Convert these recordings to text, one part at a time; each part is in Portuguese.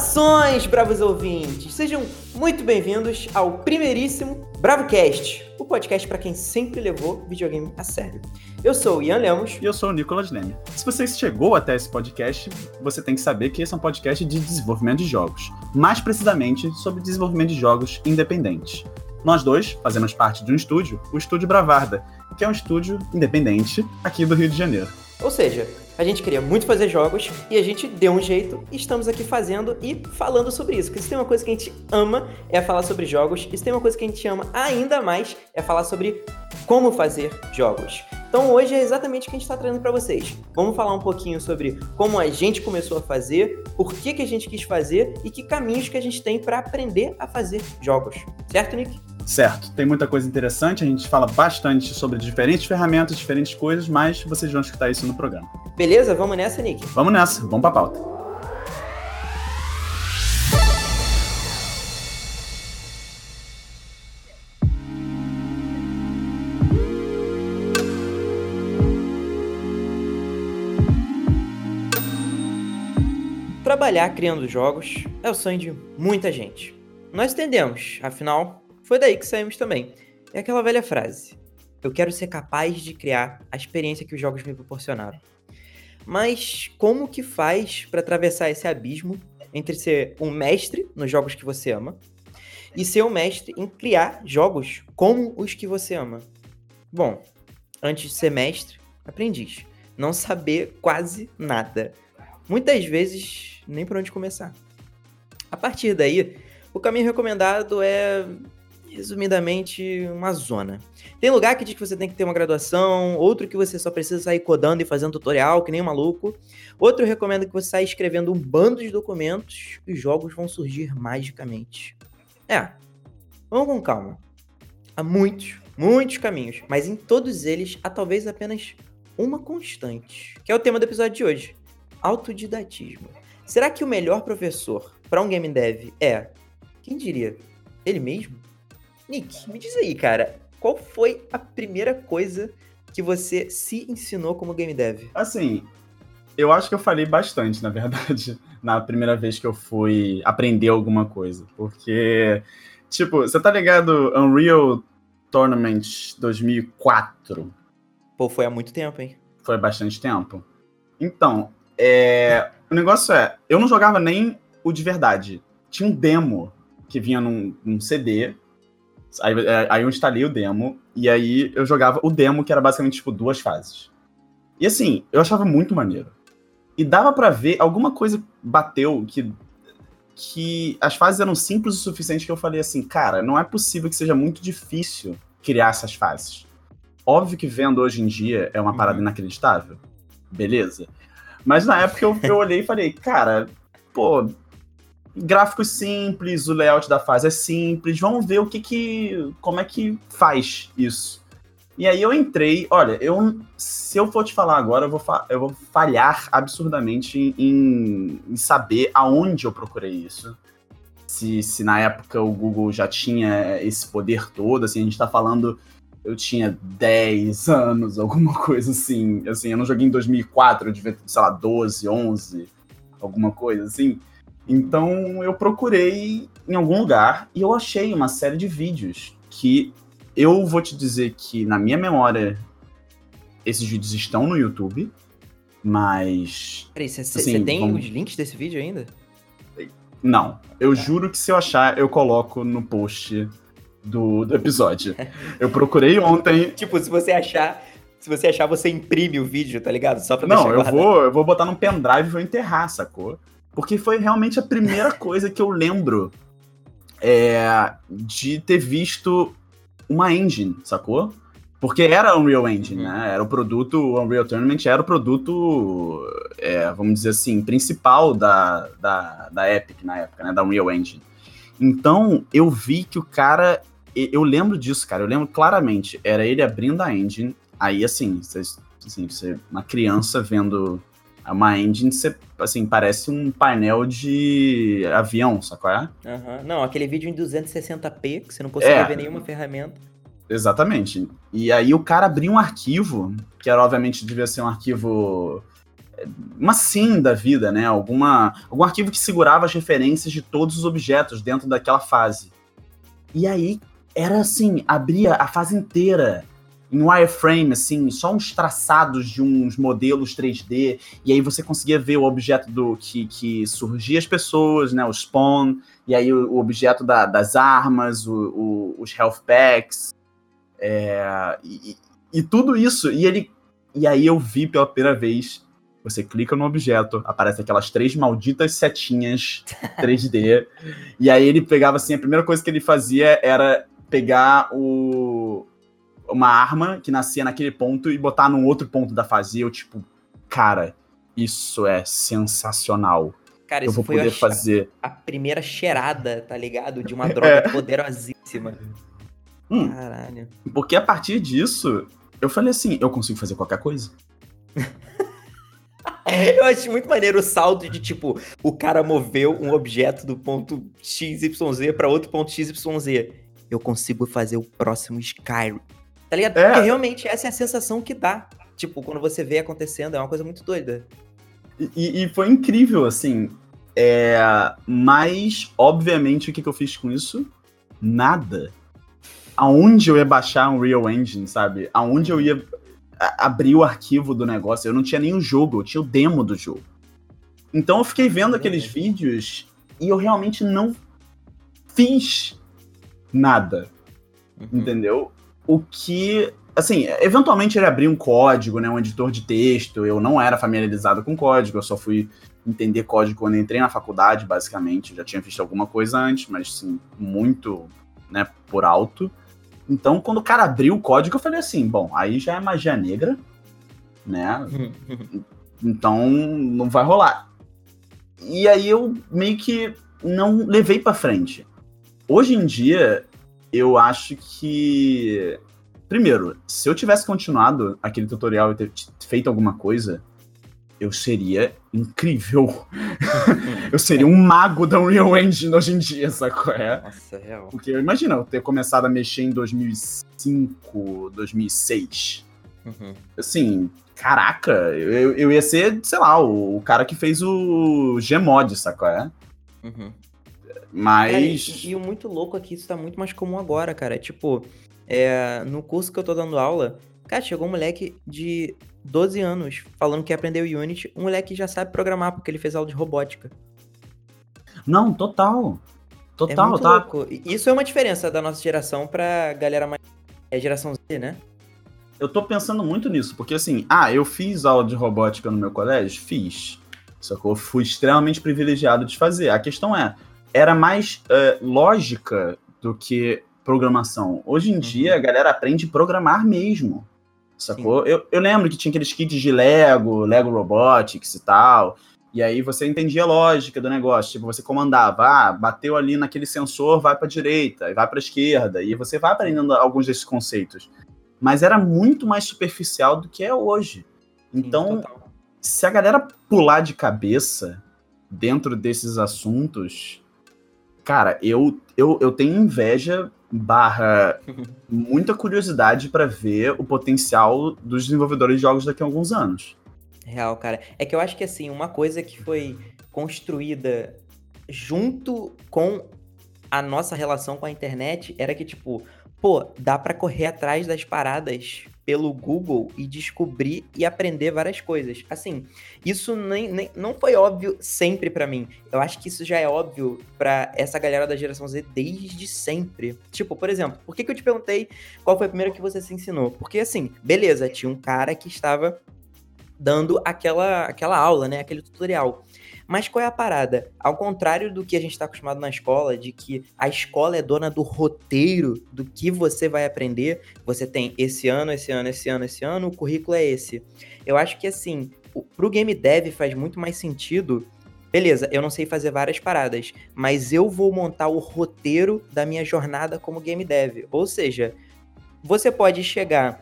Saudações, bravos ouvintes! Sejam muito bem-vindos ao primeiríssimo BravoCast, o podcast para quem sempre levou videogame a sério. Eu sou o Ian Lemos. E eu sou o Nicolas Neme. Se você chegou até esse podcast, você tem que saber que esse é um podcast de desenvolvimento de jogos. Mais precisamente sobre desenvolvimento de jogos independentes. Nós dois fazemos parte de um estúdio, o Estúdio Bravarda, que é um estúdio independente aqui do Rio de Janeiro. Ou seja, a gente queria muito fazer jogos e a gente deu um jeito estamos aqui fazendo e falando sobre isso. Porque se tem uma coisa que a gente ama é falar sobre jogos, e se tem uma coisa que a gente ama ainda mais é falar sobre como fazer jogos. Então hoje é exatamente o que a gente está trazendo para vocês. Vamos falar um pouquinho sobre como a gente começou a fazer, por que, que a gente quis fazer e que caminhos que a gente tem para aprender a fazer jogos. Certo, Nick? Certo, tem muita coisa interessante, a gente fala bastante sobre diferentes ferramentas, diferentes coisas, mas vocês vão escutar isso no programa. Beleza? Vamos nessa, Nick? Vamos nessa, vamos pra pauta. Trabalhar criando jogos é o sonho de muita gente. Nós entendemos, afinal, foi daí que saímos também. É aquela velha frase: Eu quero ser capaz de criar a experiência que os jogos me proporcionaram. Mas como que faz para atravessar esse abismo entre ser um mestre nos jogos que você ama e ser um mestre em criar jogos como os que você ama? Bom, antes de ser mestre, aprendiz. Não saber quase nada. Muitas vezes nem por onde começar. A partir daí, o caminho recomendado é resumidamente, uma zona. Tem lugar que diz que você tem que ter uma graduação, outro que você só precisa sair codando e fazendo tutorial, que nem um maluco. Outro recomenda que você saia escrevendo um bando de documentos e os jogos vão surgir magicamente. É, vamos com calma. Há muitos, muitos caminhos, mas em todos eles há talvez apenas uma constante, que é o tema do episódio de hoje: autodidatismo. Será que o melhor professor para um game dev é, quem diria, ele mesmo? Nick, me diz aí, cara, qual foi a primeira coisa que você se ensinou como game dev? Assim, eu acho que eu falei bastante, na verdade, na primeira vez que eu fui aprender alguma coisa. Porque, tipo, você tá ligado Unreal Tournament 2004? Pô, foi há muito tempo, hein? Foi bastante tempo. Então, é... o negócio é, eu não jogava nem o de verdade. Tinha um demo que vinha num, num CD Aí, é, aí eu instalei o demo, e aí eu jogava o demo, que era basicamente, tipo, duas fases. E assim, eu achava muito maneiro. E dava para ver, alguma coisa bateu que, que as fases eram simples o suficiente que eu falei assim, cara, não é possível que seja muito difícil criar essas fases. Óbvio que vendo hoje em dia é uma parada uhum. inacreditável. Beleza. Mas na época eu, eu olhei e falei, cara, pô, gráficos simples, o layout da fase é simples, vamos ver o que que, como é que faz isso. E aí eu entrei, olha, eu, se eu for te falar agora, eu vou, eu vou falhar absurdamente em, em saber aonde eu procurei isso. Se, se na época o Google já tinha esse poder todo, assim, a gente tá falando, eu tinha 10 anos, alguma coisa assim, assim, eu não joguei em 2004, eu devia, sei lá, 12, 11, alguma coisa assim. Então eu procurei em algum lugar e eu achei uma série de vídeos que eu vou te dizer que na minha memória esses vídeos estão no YouTube, mas. Peraí, você assim, tem vamos... os links desse vídeo ainda? Não. Eu tá. juro que se eu achar, eu coloco no post do, do episódio. eu procurei ontem. tipo, se você achar. Se você achar, você imprime o vídeo, tá ligado? Só pra Não, eu vou, eu vou botar num pendrive e vou enterrar, sacou? Porque foi realmente a primeira coisa que eu lembro é, de ter visto uma engine, sacou? Porque era Unreal Engine, uhum. né? Era o produto, o Unreal Tournament era o produto, é, vamos dizer assim, principal da, da, da Epic na época, né? Da Unreal Engine. Então, eu vi que o cara. Eu lembro disso, cara. Eu lembro claramente. Era ele abrindo a engine. Aí, assim, vocês, assim você, uma criança vendo uma engine, você, assim, parece um painel de avião, sacou? É? Uhum. Não, aquele vídeo em 260p, que você não consegue é. ver nenhuma ferramenta. Exatamente. E aí o cara abriu um arquivo, que era obviamente devia ser um arquivo uma sim da vida, né? Alguma, algum arquivo que segurava as referências de todos os objetos dentro daquela fase. E aí era assim, abria a fase inteira em wireframe, assim, só uns traçados de uns modelos 3D, e aí você conseguia ver o objeto do que, que surgia as pessoas, né, o spawn, e aí o, o objeto da, das armas, o, o, os health packs, é, e, e, tudo isso, e ele, e aí eu vi pela primeira vez, você clica no objeto, aparece aquelas três malditas setinhas 3D, e aí ele pegava assim, a primeira coisa que ele fazia era pegar o, uma arma que nascia naquele ponto e botar num outro ponto da fase. E eu, tipo, cara, isso é sensacional. Cara, eu isso vou poder a, fazer. a primeira cheirada, tá ligado? De uma droga é. poderosíssima. Hum, Caralho. Porque a partir disso, eu falei assim, eu consigo fazer qualquer coisa. eu acho muito maneiro o salto de tipo, o cara moveu um objeto do ponto XYZ para outro ponto XYZ. Eu consigo fazer o próximo Skyrim. Tá ligado? É. Porque realmente essa é a sensação que dá. Tipo, quando você vê acontecendo, é uma coisa muito doida. E, e foi incrível, assim. É... Mas, obviamente, o que, que eu fiz com isso? Nada. Aonde eu ia baixar um Real Engine, sabe? Aonde eu ia abrir o arquivo do negócio. Eu não tinha nem o jogo, eu tinha o demo do jogo. Então eu fiquei vendo aqueles vídeos e eu realmente não fiz nada. Uhum. Entendeu? O que, assim, eventualmente ele abriu um código, né, um editor de texto. Eu não era familiarizado com código, eu só fui entender código quando entrei na faculdade, basicamente. Eu já tinha visto alguma coisa antes, mas sim, muito, né, por alto. Então, quando o cara abriu o código, eu falei assim, bom, aí já é magia negra, né? então, não vai rolar. E aí eu meio que não levei para frente. Hoje em dia, eu acho que. Primeiro, se eu tivesse continuado aquele tutorial e ter feito alguma coisa, eu seria incrível. eu seria um mago da Unreal Engine hoje em dia, sacou? É? Nossa, é real. Porque imagina eu ter começado a mexer em 2005, 2006. Uhum. Assim, caraca, eu, eu ia ser, sei lá, o, o cara que fez o Gmod, sacou? É? Uhum. Mas. Cara, e, e, o muito louco aqui, isso tá muito mais comum agora, cara. Tipo, é, no curso que eu tô dando aula, cara, chegou um moleque de 12 anos falando que aprendeu Unity. Um moleque já sabe programar, porque ele fez aula de robótica. Não, total. Total, é tá? Louco. Isso é uma diferença da nossa geração pra galera mais. É geração Z, né? Eu tô pensando muito nisso, porque assim, ah, eu fiz aula de robótica no meu colégio? Fiz. Só que eu fui extremamente privilegiado de fazer. A questão é, era mais uh, lógica do que programação. Hoje em uhum. dia, a galera aprende a programar mesmo. Sacou? Eu, eu lembro que tinha aqueles kits de Lego, Lego Robotics e tal. E aí você entendia a lógica do negócio. Tipo, você comandava, ah, bateu ali naquele sensor, vai para direita, vai para esquerda. E você vai aprendendo alguns desses conceitos. Mas era muito mais superficial do que é hoje. Então, Sim, se a galera pular de cabeça dentro desses assuntos, Cara, eu, eu, eu tenho inveja barra muita curiosidade para ver o potencial dos desenvolvedores de jogos daqui a alguns anos. Real, cara. É que eu acho que assim, uma coisa que foi construída junto com a nossa relação com a internet era que, tipo, pô, dá para correr atrás das paradas pelo Google e descobrir e aprender várias coisas. Assim, isso nem, nem não foi óbvio sempre para mim. Eu acho que isso já é óbvio para essa galera da geração Z desde sempre. Tipo, por exemplo, por que, que eu te perguntei qual foi a primeira que você se ensinou? Porque, assim, beleza, tinha um cara que estava dando aquela, aquela aula, né? Aquele tutorial. Mas qual é a parada? Ao contrário do que a gente está acostumado na escola, de que a escola é dona do roteiro do que você vai aprender, você tem esse ano, esse ano, esse ano, esse ano, o currículo é esse. Eu acho que assim, pro game dev faz muito mais sentido. Beleza, eu não sei fazer várias paradas, mas eu vou montar o roteiro da minha jornada como game dev. Ou seja, você pode chegar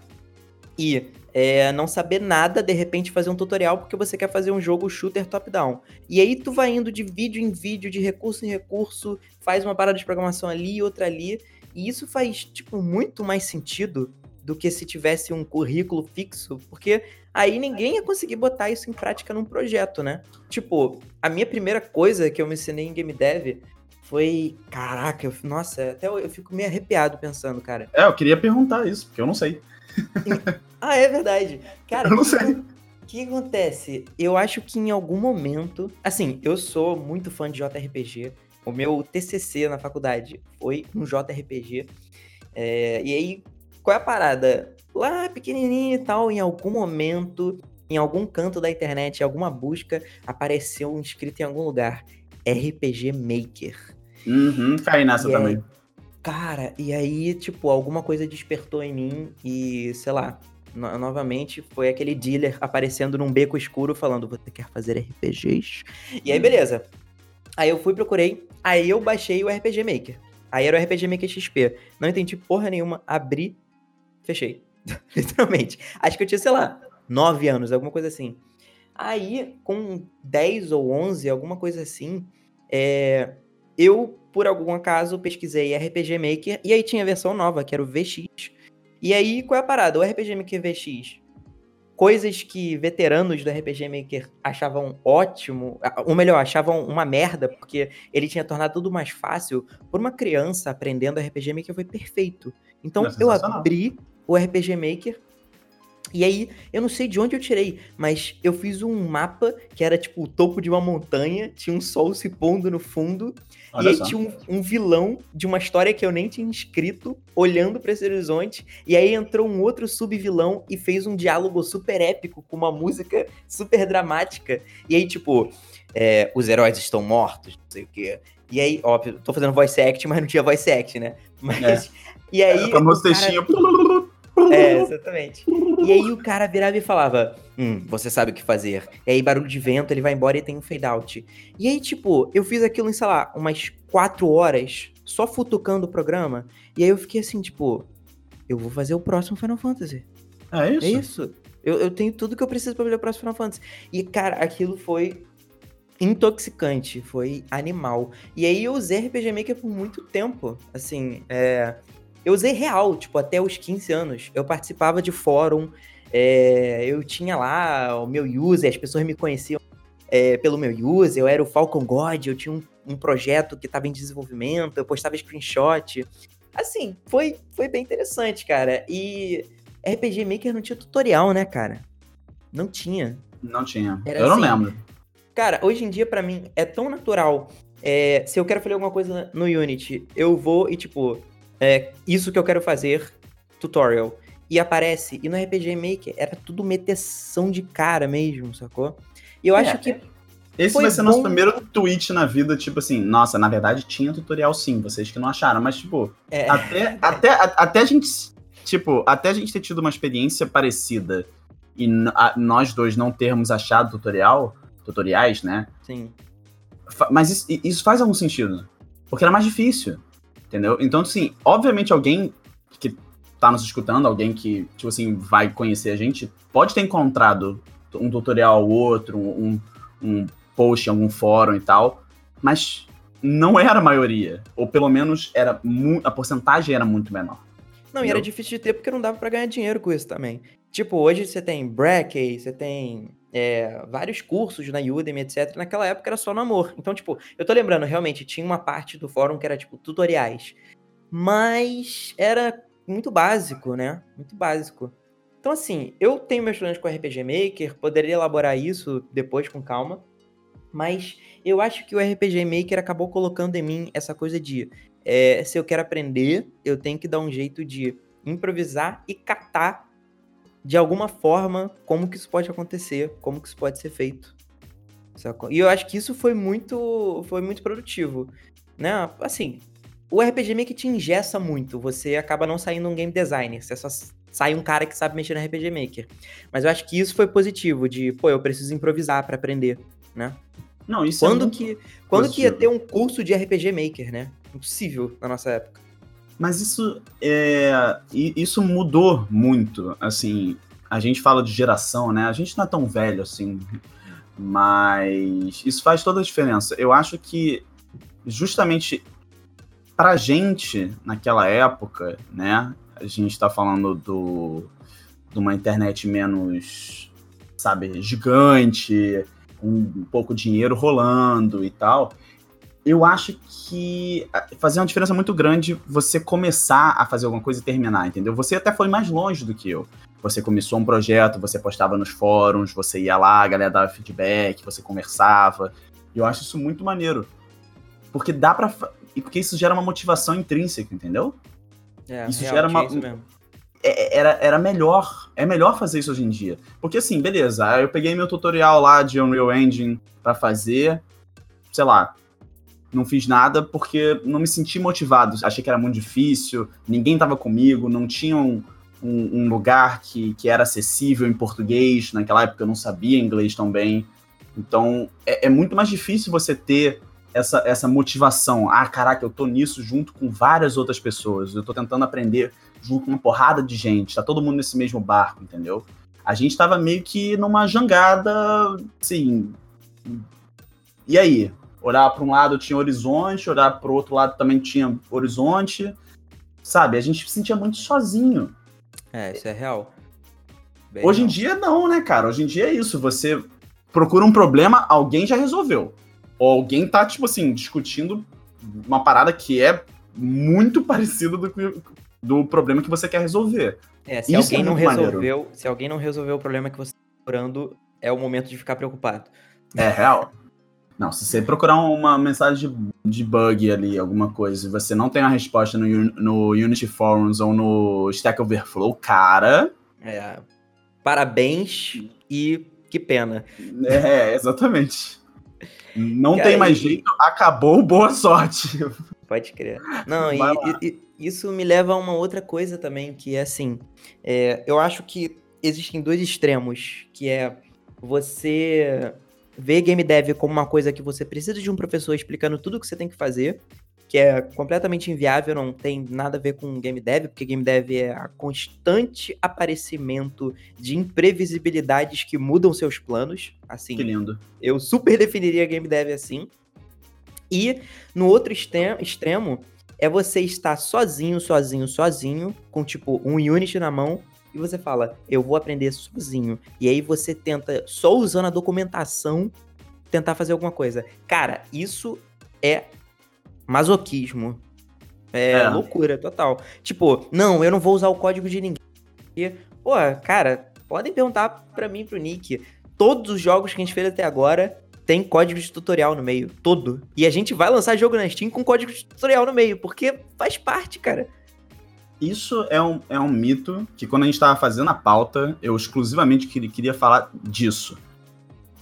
e é, não saber nada, de repente fazer um tutorial porque você quer fazer um jogo shooter top-down. E aí tu vai indo de vídeo em vídeo, de recurso em recurso, faz uma parada de programação ali, e outra ali, e isso faz, tipo, muito mais sentido do que se tivesse um currículo fixo, porque aí ninguém ia conseguir botar isso em prática num projeto, né? Tipo, a minha primeira coisa que eu me ensinei em game dev foi. Caraca, eu, nossa, até eu, eu fico meio arrepiado pensando, cara. É, eu queria perguntar isso, porque eu não sei. Ah, é verdade. Cara, eu não sei. O que acontece? Eu acho que em algum momento. Assim, eu sou muito fã de JRPG. O meu TCC na faculdade foi um JRPG. É, e aí, qual é a parada? Lá pequenininho e tal, em algum momento, em algum canto da internet, em alguma busca, apareceu um escrito em algum lugar: RPG Maker. Uhum, caí nessa E também. aí, cara, e aí, tipo, alguma coisa despertou em mim e, sei lá, no- novamente foi aquele dealer aparecendo num beco escuro falando: Você quer fazer RPGs? E aí, beleza. Aí eu fui, procurei, aí eu baixei o RPG Maker. Aí era o RPG Maker XP. Não entendi porra nenhuma, abri, fechei. Literalmente. Acho que eu tinha, sei lá, 9 anos, alguma coisa assim. Aí, com 10 ou 11, alguma coisa assim, é, eu, por algum acaso, pesquisei RPG Maker e aí tinha a versão nova, que era o VX. E aí, qual é a parada? O RPG Maker VX, coisas que veteranos do RPG Maker achavam ótimo, ou melhor, achavam uma merda, porque ele tinha tornado tudo mais fácil, por uma criança aprendendo RPG Maker foi perfeito. Então, É eu abri o RPG Maker e aí, eu não sei de onde eu tirei, mas eu fiz um mapa que era tipo o topo de uma montanha, tinha um sol se pondo no fundo, e Olha aí só. tinha um, um vilão de uma história que eu nem tinha escrito, olhando pra esse horizonte, e aí entrou um outro sub-vilão e fez um diálogo super épico, com uma música super dramática, e aí tipo, é, os heróis estão mortos, não sei o quê. E aí, óbvio, tô fazendo voice act, mas não tinha voice act, né? Mas, e aí... É, o famoso o cara- textinho. É, exatamente. E aí o cara virava e falava: Hum, você sabe o que fazer. E aí, barulho de vento, ele vai embora e tem um fade out. E aí, tipo, eu fiz aquilo em, sei lá, umas quatro horas, só futucando o programa. E aí eu fiquei assim, tipo, eu vou fazer o próximo Final Fantasy. É isso? É isso. Eu, eu tenho tudo que eu preciso pra fazer o próximo Final Fantasy. E, cara, aquilo foi intoxicante, foi animal. E aí eu usei RPG Maker por muito tempo. Assim, é, eu usei real, tipo, até os 15 anos. Eu participava de fórum, é, eu tinha lá o meu user, as pessoas me conheciam é, pelo meu user, eu era o Falcon God, eu tinha um, um projeto que estava em desenvolvimento, eu postava screenshot. Assim, foi, foi bem interessante, cara. E RPG Maker não tinha tutorial, né, cara? Não tinha. Não tinha. Era eu não assim. lembro. Cara, hoje em dia, pra mim, é tão natural. é, se eu quero fazer alguma coisa no Unity, eu vou e, tipo, é, isso que eu quero fazer, tutorial. E aparece. E no RPG Maker era tudo meteção de cara mesmo, sacou? E eu É, acho que. Esse vai ser nosso bom. primeiro tweet na vida, tipo assim, nossa, na verdade tinha tutorial sim, vocês que não acharam, mas tipo, É, até, até, a- até a gente, tipo, até a gente ter tido uma experiência parecida e a- nós dois não termos achado tutorial, tutoriais, né? sim. Fa- Mas isso, isso faz algum sentido. Porque era mais difícil. Entendeu? Então, assim, obviamente alguém que tá nos escutando, alguém que, tipo assim, vai conhecer a gente, pode ter encontrado um tutorial ou outro, um, um post em algum fórum e tal, mas não era a maioria. Ou pelo menos era a porcentagem era muito menor. Não, e era difícil de ter porque não dava pra ganhar dinheiro com isso também. Tipo, hoje você tem Brackey, você tem é, vários cursos na Udemy, etc. Naquela época era só no amor. Então, tipo, eu tô lembrando, realmente, tinha uma parte do fórum que era, tipo, tutoriais. Mas era muito básico, né? Muito básico. Então, assim, eu tenho meus planos com RPG Maker, poderia elaborar isso depois com calma. Mas eu acho que o RPG Maker acabou colocando em mim essa coisa de é, se eu quero aprender, eu tenho que dar um jeito de improvisar e catar de alguma forma como que isso pode acontecer, como que isso pode ser feito. E eu acho que isso foi muito, foi muito produtivo, né? Assim, o RPG meio que te ingessa muito, você acaba não saindo um game designer, você só sai um cara que sabe mexer no RPG Maker. Mas eu acho que isso foi positivo, de, pô, eu preciso improvisar pra aprender, né? Não, isso é Quando muito- que, quando que ia ter positivo. um curso de RPG Maker, né? Impossível na nossa época. Mas isso é. Isso mudou muito. Assim, a gente fala de geração, né? A gente não é tão velho assim. Mas isso faz toda a diferença. Eu acho que justamente pra gente, naquela época, né? A gente tá falando do, de uma internet menos sabe, gigante, um pouco dinheiro rolando e tal. Eu acho que fazia uma diferença muito grande você começar a fazer alguma coisa e terminar, entendeu? Você até foi mais longe do que eu. Você começou um projeto, você postava nos fóruns, você ia lá, a galera dava feedback, você conversava. Eu acho isso muito maneiro. Porque dá pra. Porque isso gera uma motivação intrínseca, entendeu? É, isso real, gera uma. isso mesmo. é- era, era melhor. É melhor fazer isso hoje em dia. Porque assim, beleza, eu peguei meu tutorial lá de Unreal Engine pra fazer. Sei lá. Não fiz nada porque não me senti motivado. Achei que era muito difícil, ninguém tava comigo, não tinha um, um- um lugar que, que era acessível em português. Naquela época eu não sabia inglês tão bem. Então é, é muito mais difícil você ter essa, essa motivação. Ah, caraca, eu tô nisso junto com várias outras pessoas. Eu tô tentando aprender junto com uma porrada de gente. Tá todo mundo nesse mesmo barco, entendeu? A gente tava meio que numa jangada, assim. E aí? Olhar para um lado tinha horizonte, olhar para o outro lado também tinha horizonte. Sabe? A gente se sentia muito sozinho. É, isso é real. Bem Hoje em real. dia não, né, cara? Hoje em dia é isso. Você procura um problema, alguém já resolveu. Ou alguém tá, tipo assim, discutindo uma parada que é muito parecida do, que- do problema que você quer resolver. É, se Isso alguém é não muito maneiro. resolveu, se alguém não resolveu o problema que você está procurando, é o momento de ficar preocupado. É real. Não, se você procurar uma mensagem de, de bug ali, alguma coisa, e você não tem a resposta no, no Unity Forums ou no Stack Overflow, cara. É, parabéns e que pena. É, exatamente. Não Cara, tem mais e- jeito, acabou, boa sorte. Pode crer. Não, e, e- e isso me leva a uma outra coisa também, que é assim, é, eu acho que existem dois extremos, que é você ver game dev como uma coisa que você precisa de um professor explicando tudo o que você tem que fazer, que é completamente inviável, não tem nada a ver com game dev, porque game dev é a constante aparecimento de imprevisibilidades que mudam seus planos, assim, Que lindo. eu super definiria game dev assim. E no outro extre- extremo é você estar sozinho, sozinho, sozinho, com tipo um Unity na mão, e você fala, eu vou aprender sozinho. E aí você tenta, só usando a documentação, tentar fazer alguma coisa. Cara, isso é masoquismo. É, É. loucura total. Tipo, não, eu não vou usar o código de ninguém. E, pô, cara, podem perguntar pra mim, pro Nick. Todos os jogos que a gente fez até agora tem código de tutorial no meio. Todo. E a gente vai lançar jogo na Steam com código de tutorial no meio, porque faz parte, cara. Isso é um, é um mito que quando a gente tava fazendo a pauta, eu exclusivamente queria, falar disso.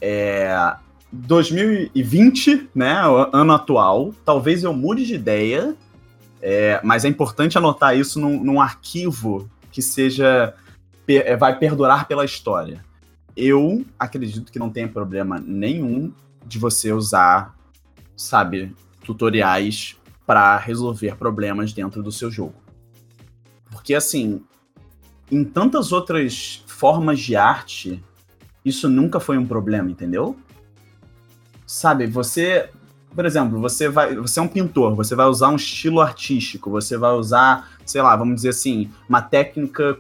É, 2020, né, ano atual, talvez eu mude de ideia, é, mas é importante anotar isso num, num arquivo que seja per- é, vai perdurar pela história. Eu acredito que não tem problema nenhum de você usar, sabe, tutoriais para resolver problemas dentro do seu jogo. Porque, assim, em tantas outras formas de arte, isso nunca foi um problema, entendeu? Sabe, você. Por exemplo, você vai. Você é um pintor, você vai usar um estilo artístico, você vai usar, sei lá, vamos dizer assim, uma técnica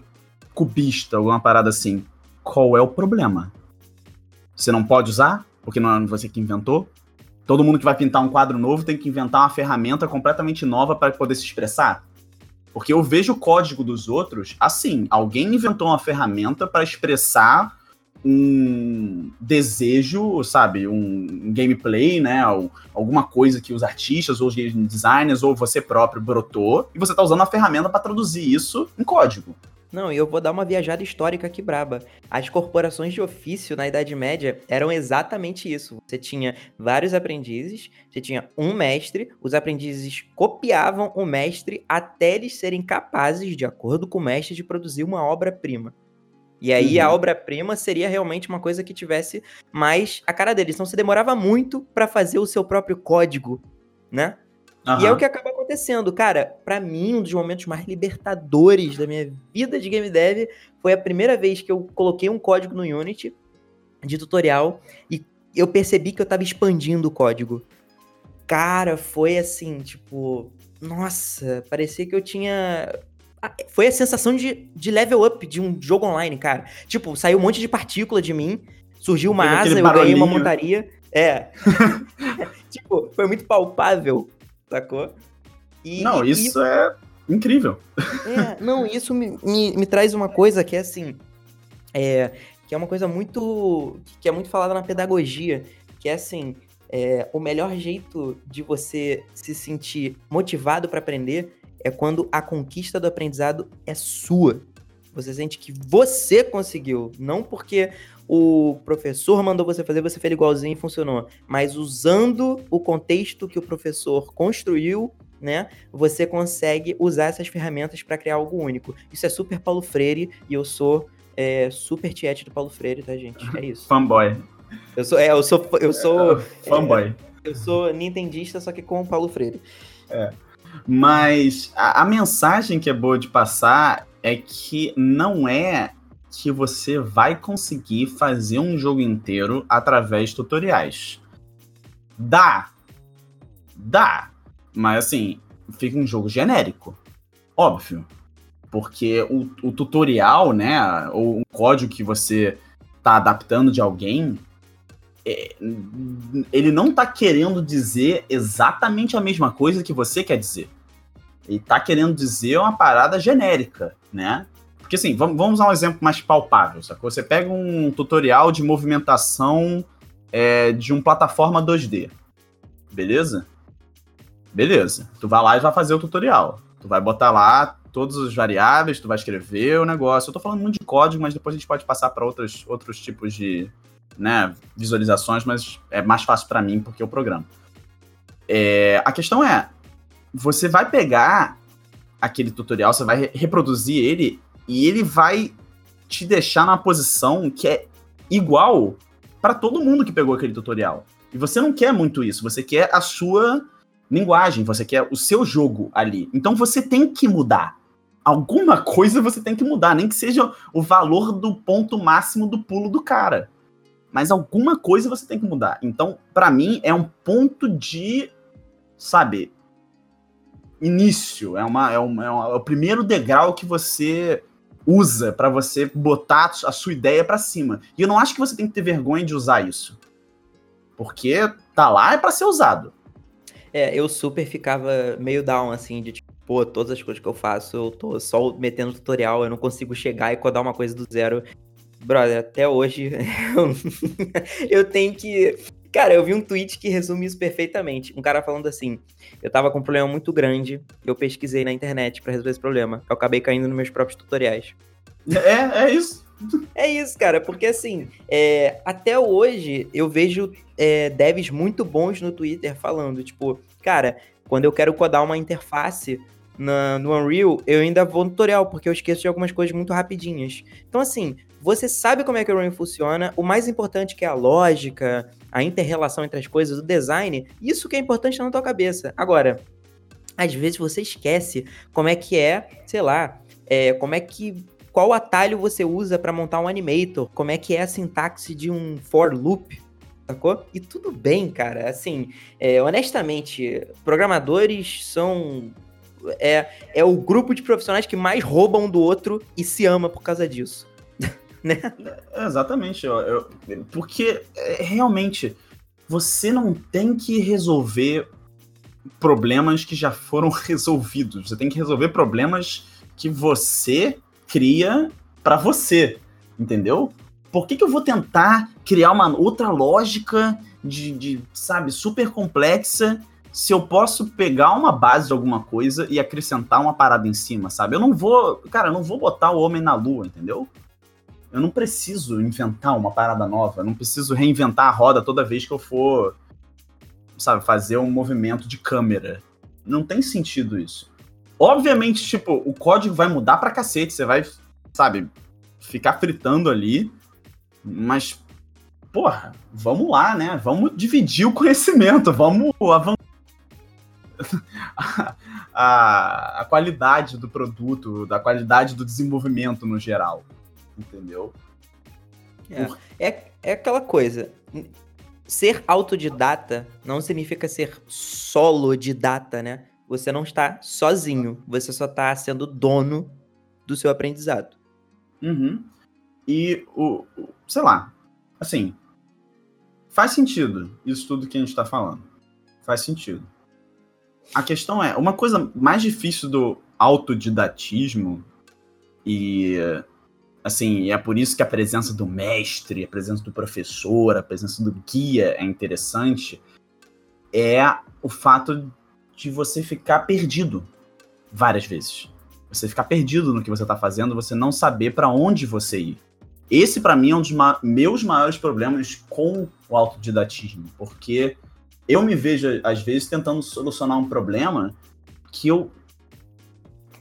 cubista, alguma parada assim. Qual é o problema? Você não pode usar? Porque não é você que inventou? Todo mundo que vai pintar um quadro novo tem que inventar uma ferramenta completamente nova para poder se expressar? Porque eu vejo o código dos outros assim. Alguém inventou uma ferramenta para expressar um desejo, sabe? Um gameplay, né? Alguma coisa que os artistas ou os designers ou você próprio brotou. E você tá usando a ferramenta para traduzir isso em código. Não, e eu vou dar uma viajada histórica aqui braba. As corporações de ofício na Idade Média eram exatamente isso. Você tinha vários aprendizes, você tinha um mestre, os aprendizes copiavam o mestre até eles serem capazes, de acordo com o mestre, de produzir uma obra-prima. E aí a Uhum. obra-prima seria realmente uma coisa que tivesse mais a cara deles. Então você demorava muito pra fazer o seu próprio código, né? E é o que acaba acontecendo, cara. Pra mim, um dos momentos mais libertadores da minha vida de game dev foi a primeira vez que eu coloquei um código no Unity de tutorial e eu percebi que eu tava expandindo o código. Cara, foi assim, tipo, nossa, parecia que eu tinha foi a sensação de, de level up de um jogo online, cara. Tipo, saiu um monte de partícula de mim, surgiu uma asa, eu ganhei uma montaria. É. tipo, foi muito palpável, sacou? E, não, isso e... é incrível. É, não, isso me, me, me, traz uma coisa que é assim. É, que é uma coisa muito. que é muito falada na pedagogia, que é assim. É, o melhor jeito de você se sentir motivado para aprender é quando a conquista do aprendizado é sua. Você sente que você conseguiu, não porque o professor mandou você fazer, você fez igualzinho e funcionou, mas usando o contexto que o professor construiu, né, você consegue usar essas ferramentas para criar algo único. Isso é super Paulo Freire e eu sou é, super tiete do Paulo Freire, tá, gente? É isso. Fanboy. Eu sou, é, eu sou, eu sou. É, fanboy. É, eu sou nintendista, só que com o Paulo Freire. É. Mas a, a mensagem que é boa de passar é que não é que você vai conseguir fazer um jogo inteiro através de tutoriais. Dá. Dá. Mas assim, fica um jogo genérico. Óbvio. Porque o, o tutorial, né? Ou um código que você tá adaptando de alguém, é, ele não tá querendo dizer exatamente a mesma coisa que você quer dizer. Ele tá querendo dizer uma parada genérica, né? Porque assim, vamos, vamos usar um exemplo mais palpável, sacou? Você pega um tutorial de movimentação é, de uma plataforma 2D, beleza? Beleza. Tu vai lá e vai fazer o tutorial. Tu vai botar lá todas as variáveis, tu vai escrever o negócio. Eu tô falando muito de código, mas depois a gente pode passar para outros, outros tipos de né, visualizações, mas é mais fácil para mim porque eu programo. É, a questão é, você vai pegar aquele tutorial, você vai reproduzir ele e ele vai te deixar numa posição que é igual para todo mundo que pegou aquele tutorial. E você não quer muito isso, você quer a sua linguagem, você quer o seu jogo ali. Então você tem que mudar. Alguma coisa você tem que mudar, nem que seja o valor do ponto máximo do pulo do cara. Mas alguma coisa você tem que mudar. Então, para mim, é um ponto de, sabe, início, é, uma, é, uma, é, uma, é o primeiro degrau que você usa para você botar a sua ideia para cima. E eu não acho que você tem que ter vergonha de usar isso. Porque tá lá é para ser usado. É, eu super ficava meio down, assim, de tipo, pô, todas as coisas que eu faço, eu tô só metendo tutorial, eu não consigo chegar e codar uma coisa do zero. Brother, até hoje eu tenho que Cara, eu vi um tweet que resume isso perfeitamente. Um cara falando assim: eu tava com um problema muito grande, eu pesquisei na internet para resolver esse problema. Eu acabei caindo nos meus próprios tutoriais. É, é isso. É isso, cara, porque assim, é, até hoje eu vejo é, devs muito bons no Twitter falando, tipo, cara, quando eu quero codar uma interface na, no Unreal, eu ainda vou no tutorial, porque eu esqueço de algumas coisas muito rapidinhas. Então, assim, você sabe como é que o Unreal funciona, o mais importante que é a lógica, a interrelação entre as coisas, o design, isso que é importante na tua cabeça. Agora, às vezes você esquece como é que é, sei lá, é, como é que qual atalho você usa para montar um animator, como é que é a sintaxe de um for loop, sacou? E tudo bem, cara. Assim, é, honestamente, programadores são é, é o grupo de profissionais que mais roubam do outro e se ama por causa disso né? É, exatamente, eu, eu, porque é, realmente você não tem que resolver problemas que já foram resolvidos. Você tem que resolver problemas que você cria para você, entendeu? Por que, que eu vou tentar criar uma outra lógica de, de, sabe, super complexa se eu posso pegar uma base de alguma coisa e acrescentar uma parada em cima, sabe? Eu não vou, cara, eu não vou botar o homem na lua, entendeu? Eu não preciso inventar uma parada nova, eu não preciso reinventar a roda toda vez que eu for, sabe, fazer um movimento de câmera. Não tem sentido isso. Obviamente, tipo, o código vai mudar pra cacete, você vai, sabe, ficar fritando ali, mas, porra, vamos lá, né? Vamos dividir o conhecimento, vamos avançar. a, a, a qualidade do produto, da qualidade do desenvolvimento no geral entendeu? É, é, é aquela coisa. Ser autodidata não significa ser solo didata, né? você não está sozinho, você só está sendo dono do seu aprendizado. Uhum. E o, o, sei lá, assim, faz sentido isso tudo que a gente está falando. Faz sentido. A questão é, uma coisa mais difícil do autodidatismo e assim, é por isso que a presença do mestre, a presença do professor, a presença do guia é interessante, é o fato de você ficar perdido várias vezes. Você ficar perdido no que você está fazendo, você não saber para onde você ir. Esse, para mim, é um dos ma meus maiores problemas com o autodidatismo, porque eu me vejo, às vezes, tentando solucionar um problema que eu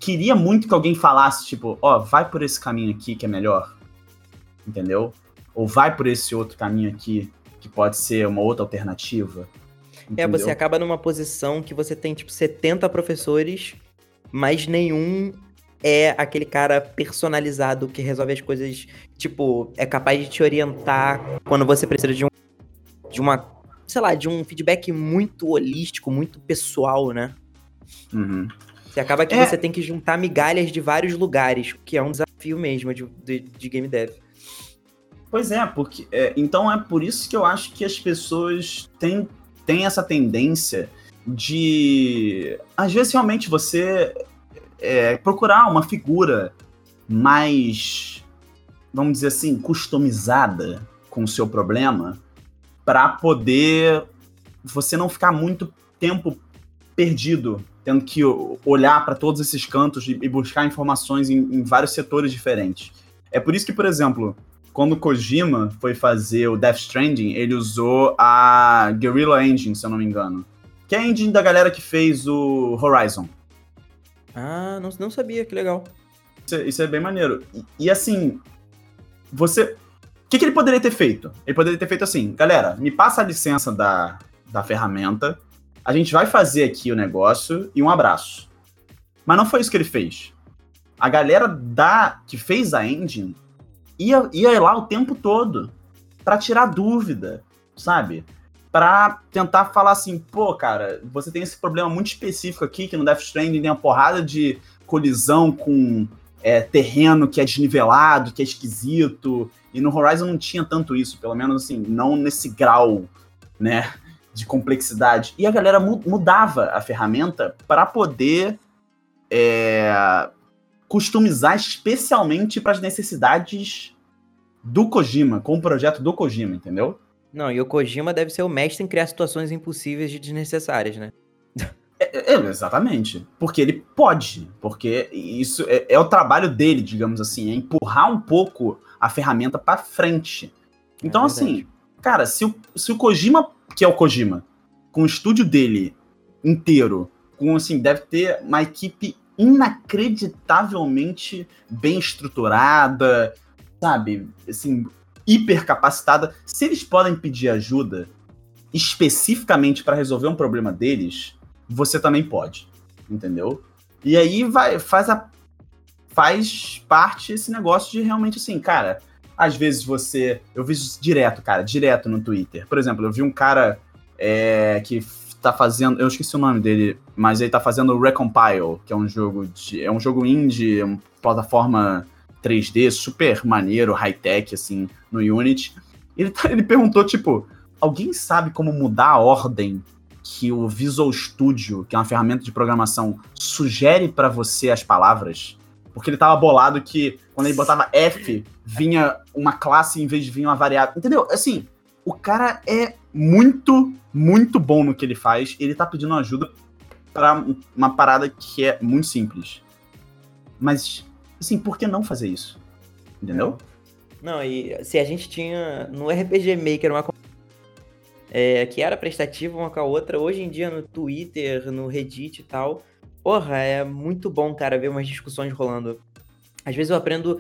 queria muito que alguém falasse, tipo, ó, oh, vai por esse caminho aqui que é melhor. Entendeu? Ou vai por esse outro caminho aqui que pode ser uma outra alternativa. Entendeu? É, você acaba numa posição que você tem, tipo, 70 professores, mas nenhum é aquele cara personalizado que resolve as coisas, tipo, é capaz de te orientar quando você precisa de um de uma, sei lá, de um feedback muito holístico, muito pessoal, né? Uhum. Você acaba que é... você tem que juntar migalhas de vários lugares, que é um desafio mesmo de, de, de game dev. Pois é, porque é, então é por isso que eu acho que as pessoas têm, têm essa tendência de às vezes realmente você é, procurar uma figura mais, vamos dizer assim, customizada com o seu problema para poder você não ficar muito tempo perdido tendo que olhar para todos esses cantos e, buscar informações em, em, vários setores diferentes. É por isso que, por exemplo, quando Kojima foi fazer o Death Stranding, ele usou a Guerrilla Engine, se eu não me engano. Que é a engine da galera que fez o Horizon. Ah, não, não sabia, que legal. Isso, é, isso é bem maneiro. E, e assim, você. O que, que ele poderia ter feito? Ele poderia ter feito assim, galera, me passa a licença da, da ferramenta, a gente vai fazer aqui o negócio e um abraço. Mas não foi isso que ele fez. A galera da que fez a engine ia, ia lá o tempo todo para tirar dúvida, sabe? Para tentar falar assim, pô, cara, você tem esse problema muito específico aqui, que no Death Stranding tem uma porrada de colisão com é, terreno que é desnivelado, que é esquisito, e no Horizon não tinha tanto isso, pelo menos assim, não nesse grau, né? De complexidade. E a galera mudava a ferramenta para poder é, customizar especialmente para as necessidades do Kojima, com o projeto do Kojima, entendeu? Não, e o Kojima deve ser o mestre em criar situações impossíveis e desnecessárias, né? É, é, exatamente. Porque ele pode. Porque isso é, é, o trabalho dele, digamos assim, é empurrar um pouco a ferramenta para frente. Então, é assim, cara, se o, se o Kojima que é o Kojima, com o estúdio dele inteiro, com assim, deve ter uma equipe inacreditavelmente bem estruturada, sabe? Assim, hiper capacitada. Se eles podem pedir ajuda especificamente para resolver um problema deles, você também pode, entendeu? E aí vai faz a faz parte esse negócio de realmente assim, cara, às vezes você. Eu vi isso direto, cara, direto no Twitter. Por exemplo, eu vi um cara é, que tá fazendo. Eu esqueci o nome dele, mas ele tá fazendo Recompile, que é um jogo de. É um jogo indie, uma plataforma 3D, super maneiro, high-tech, assim, no Unity. Ele, tá, ele perguntou, tipo, alguém sabe como mudar a ordem que o Visual Studio, que é uma ferramenta de programação, sugere para você as palavras? Porque ele tava bolado que quando ele botava F, vinha uma classe em vez de vir uma variável. Entendeu? Assim, o cara é muito, muito bom no que ele faz. Ele tá pedindo ajuda para uma parada que é muito simples. Mas, assim, por que não fazer isso? Entendeu? Não, e se a gente tinha no RPG Maker uma é, que era prestativa uma com a outra, hoje em dia no Twitter, no Reddit e tal, Porra, é muito bom, cara, ver umas discussões rolando. Às vezes eu aprendo.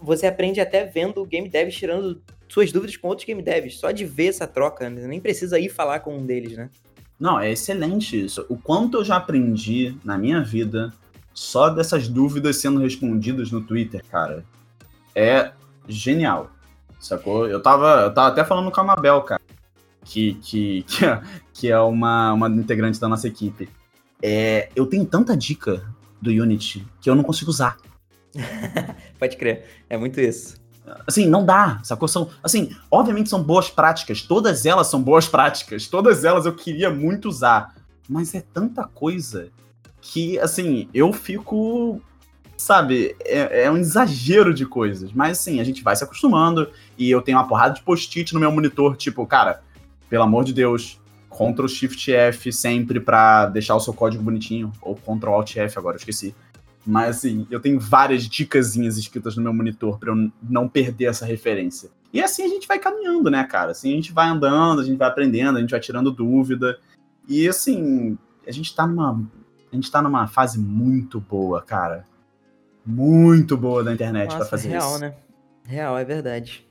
Você aprende até vendo game devs tirando suas dúvidas com outros game devs, só de ver essa troca, né? nem precisa ir falar com um deles, né? Não, é excelente isso. O quanto eu já aprendi na minha vida só dessas dúvidas sendo respondidas no Twitter, cara. É genial. Sacou? Eu tava, eu tava até falando com a Mabel, cara, que, que, que, é, que é uma, uma integrante da nossa equipe é, eu tenho tanta dica do Unity que eu não consigo usar. Pode crer, é muito isso. Assim, não dá, sacou? São, assim, obviamente são boas práticas, todas elas são boas práticas, todas elas eu queria muito usar, mas é tanta coisa que, assim, eu fico, sabe, é, é um exagero de coisas, mas assim, a gente vai se acostumando e eu tenho uma porrada de post-it no meu monitor, tipo, cara, pelo amor de Deus, Ctrl Shift F sempre pra deixar o seu código bonitinho, ou Ctrl Alt F agora, eu esqueci. Mas assim, eu tenho várias dicasinhas escritas no meu monitor para eu não perder essa referência. E assim a gente vai caminhando, né, cara? Assim a gente vai andando, a gente vai aprendendo, a gente vai tirando dúvida. E assim, a gente tá numa a gente tá numa fase muito boa, cara. Muito boa da internet para fazer real, isso. Real, né? Real, é verdade.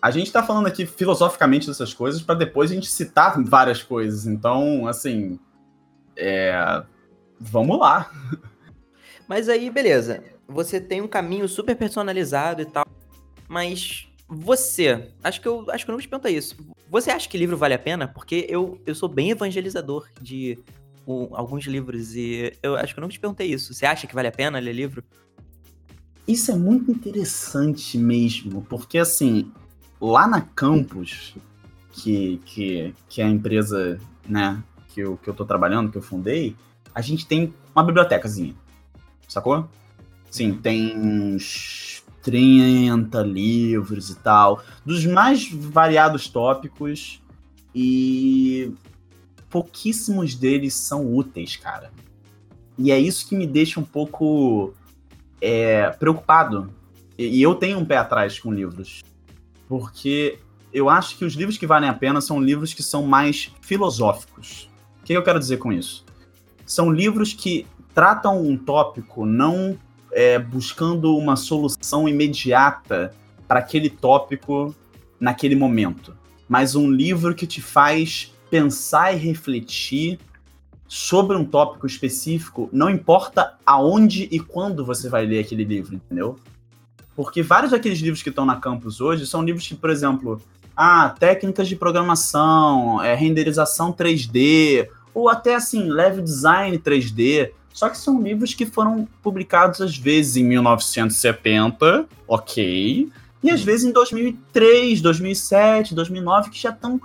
A gente tá falando aqui filosoficamente dessas coisas para depois a gente citar várias coisas. Então, assim, é... vamos lá. Mas aí, beleza. Você tem um caminho super personalizado e tal. Mas você, acho que eu acho que eu não te pergunto isso. Você acha que livro vale a pena? Porque eu, eu sou bem evangelizador de um, alguns livros e eu acho que eu não te perguntei isso. Você acha que vale a pena ler livro? Isso é muito interessante mesmo, porque assim, lá na campus, que, que, que é a empresa né, que, eu, que eu tô trabalhando, que eu fundei, a gente tem uma bibliotecazinha sacou? Sim, tem uns 30 livros e tal, dos mais variados tópicos, e pouquíssimos deles são úteis, cara. E é isso que me deixa um pouco é, preocupado. E, e eu tenho um pé atrás com livros. Porque eu acho que os livros que valem a pena são livros que são mais filosóficos. O que eu quero dizer com isso? São livros que tratam um tópico não é, buscando uma solução imediata para aquele tópico naquele momento, mas um livro que te faz pensar e refletir sobre um tópico específico, não importa aonde e quando você vai ler aquele livro, entendeu? Porque vários daqueles livros que estão na campus hoje são livros que, por exemplo, ah, técnicas de programação, é, renderização 3D, ou até assim, leve design 3D. Só que são livros que foram publicados às vezes em 1970, ok, e às vezes em 2003, 2007, 2009, que já estão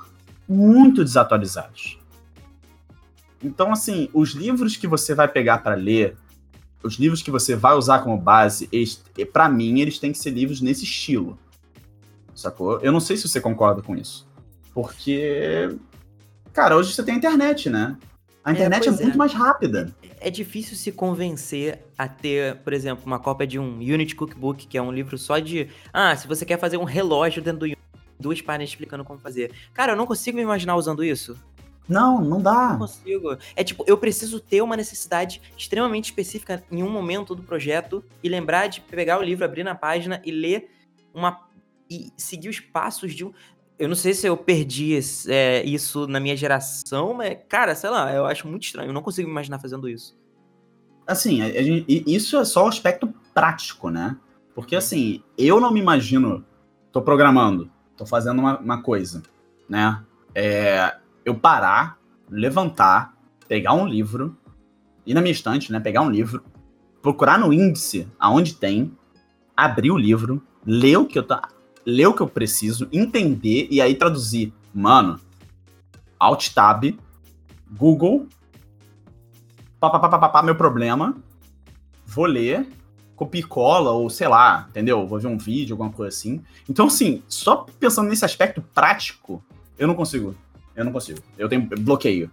muito desatualizados. Então, assim, os livros que você vai pegar para ler, os livros que você vai usar como base, para mim, eles têm que ser livros nesse estilo. Sacou? Eu não sei se você concorda com isso. Porque, cara, hoje você tem a internet, né? A é, internet é, é muito mais rápida é difícil se convencer a ter, por exemplo, uma cópia de um Unity Cookbook, que é um livro só de. Ah, se você quer fazer um relógio dentro do Unity, duas páginas explicando como fazer. Cara, eu não consigo me imaginar usando isso. Não, não dá. Não consigo. É tipo, eu preciso ter uma necessidade extremamente específica em um momento do projeto e lembrar de pegar o livro, abrir na página e ler uma. e seguir os passos de um. Eu não sei se eu perdi é, isso na minha geração, mas, cara, sei lá, eu acho muito estranho. Eu não consigo me imaginar fazendo isso. Assim, a, a gente, isso é só o aspecto prático, né? Porque, assim, eu não me imagino. Tô programando, tô fazendo uma, uma coisa, né? É, eu parar, levantar, pegar um livro, ir na minha estante, né? Pegar um livro, procurar no índice aonde tem, abrir o livro, ler o que eu tá, ler o que eu preciso, entender e aí traduzir. Mano, Alt Tab, Google, pá, meu problema, vou ler, copia cola, ou sei lá, entendeu? Vou ver um vídeo, alguma coisa assim. Então, assim, só pensando nesse aspecto prático, eu não consigo. Eu não consigo. Eu tenho bloqueio.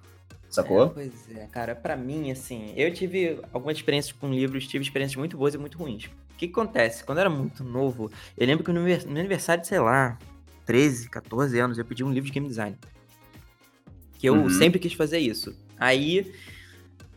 Sacou? É, pois é, cara, para mim, assim, eu tive algumas experiências com livros, tive experiências muito boas e muito ruins. O que, acontece? Quando eu era muito novo, eu lembro que no meu aniversário de, sei lá, 13, 14 anos, eu pedi um livro de game design. Que eu uhum. sempre quis fazer isso. Aí,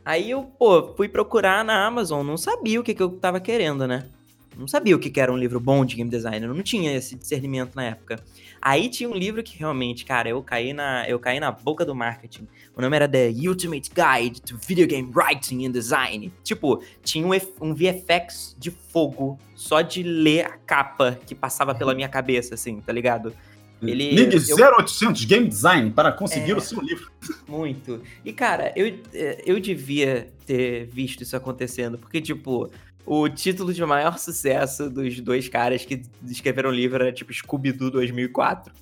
aí eu, pô, fui procurar na Amazon, não sabia o que, que eu tava querendo, né? Não sabia o que, era um livro bom de game design, eu não tinha esse discernimento na época. Aí tinha um livro que realmente, cara, eu caí na, eu caí na boca do marketing. O nome era The Ultimate Guide to Video Game Writing and Design. Tipo, tinha um, um VFX de fogo só de ler a capa que passava pela minha cabeça, assim, tá ligado? Ele, Ligue eu- 0800 Game Design para conseguir É. o seu livro. Muito. E, cara, eu, é, eu devia ter visto isso acontecendo, porque, tipo, o título de maior sucesso dos dois caras que escreveram o livro era, tipo, Scooby-Doo 2004,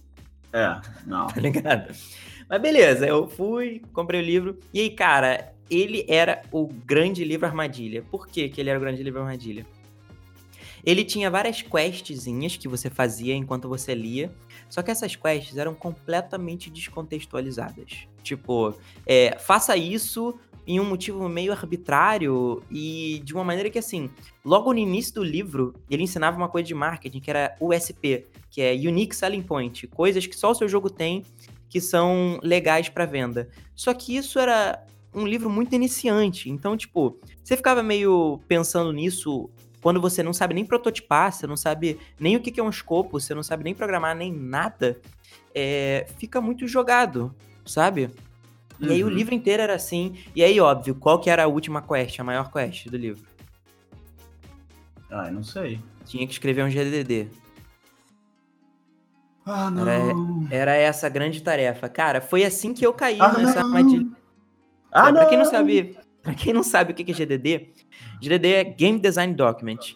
É, não. tá ligado? Mas beleza, eu fui, comprei o livro, e aí, cara, ele era o grande livro armadilha. Por que que ele era o grande livro armadilha? Ele tinha várias questzinhas que você fazia enquanto você lia, só que essas quests eram completamente descontextualizadas. Tipo, é, faça isso em um motivo meio arbitrário e de uma maneira que, assim, logo no início do livro, ele ensinava uma coisa de marketing que era USP, que é Unique Selling Point, coisas que só o seu jogo tem que são legais para venda. Só que isso era um livro muito iniciante, então, tipo, você ficava meio pensando nisso quando você não sabe nem prototipar, você não sabe nem o que é um escopo, você não sabe nem programar nem nada, é, fica muito jogado, sabe? E aí o Uhum. livro inteiro era assim. E aí, óbvio, qual que era a última quest, a maior quest do livro? Ah, eu não sei. Tinha que escrever um GDD. Ah, Era- não. Era essa a grande tarefa. Cara, foi assim que eu caí Ah, nessa não. armadilha. Ah, É, pra quem não não. sabe, para quem não sabe o que que é GDD, GDD é Game Design Document.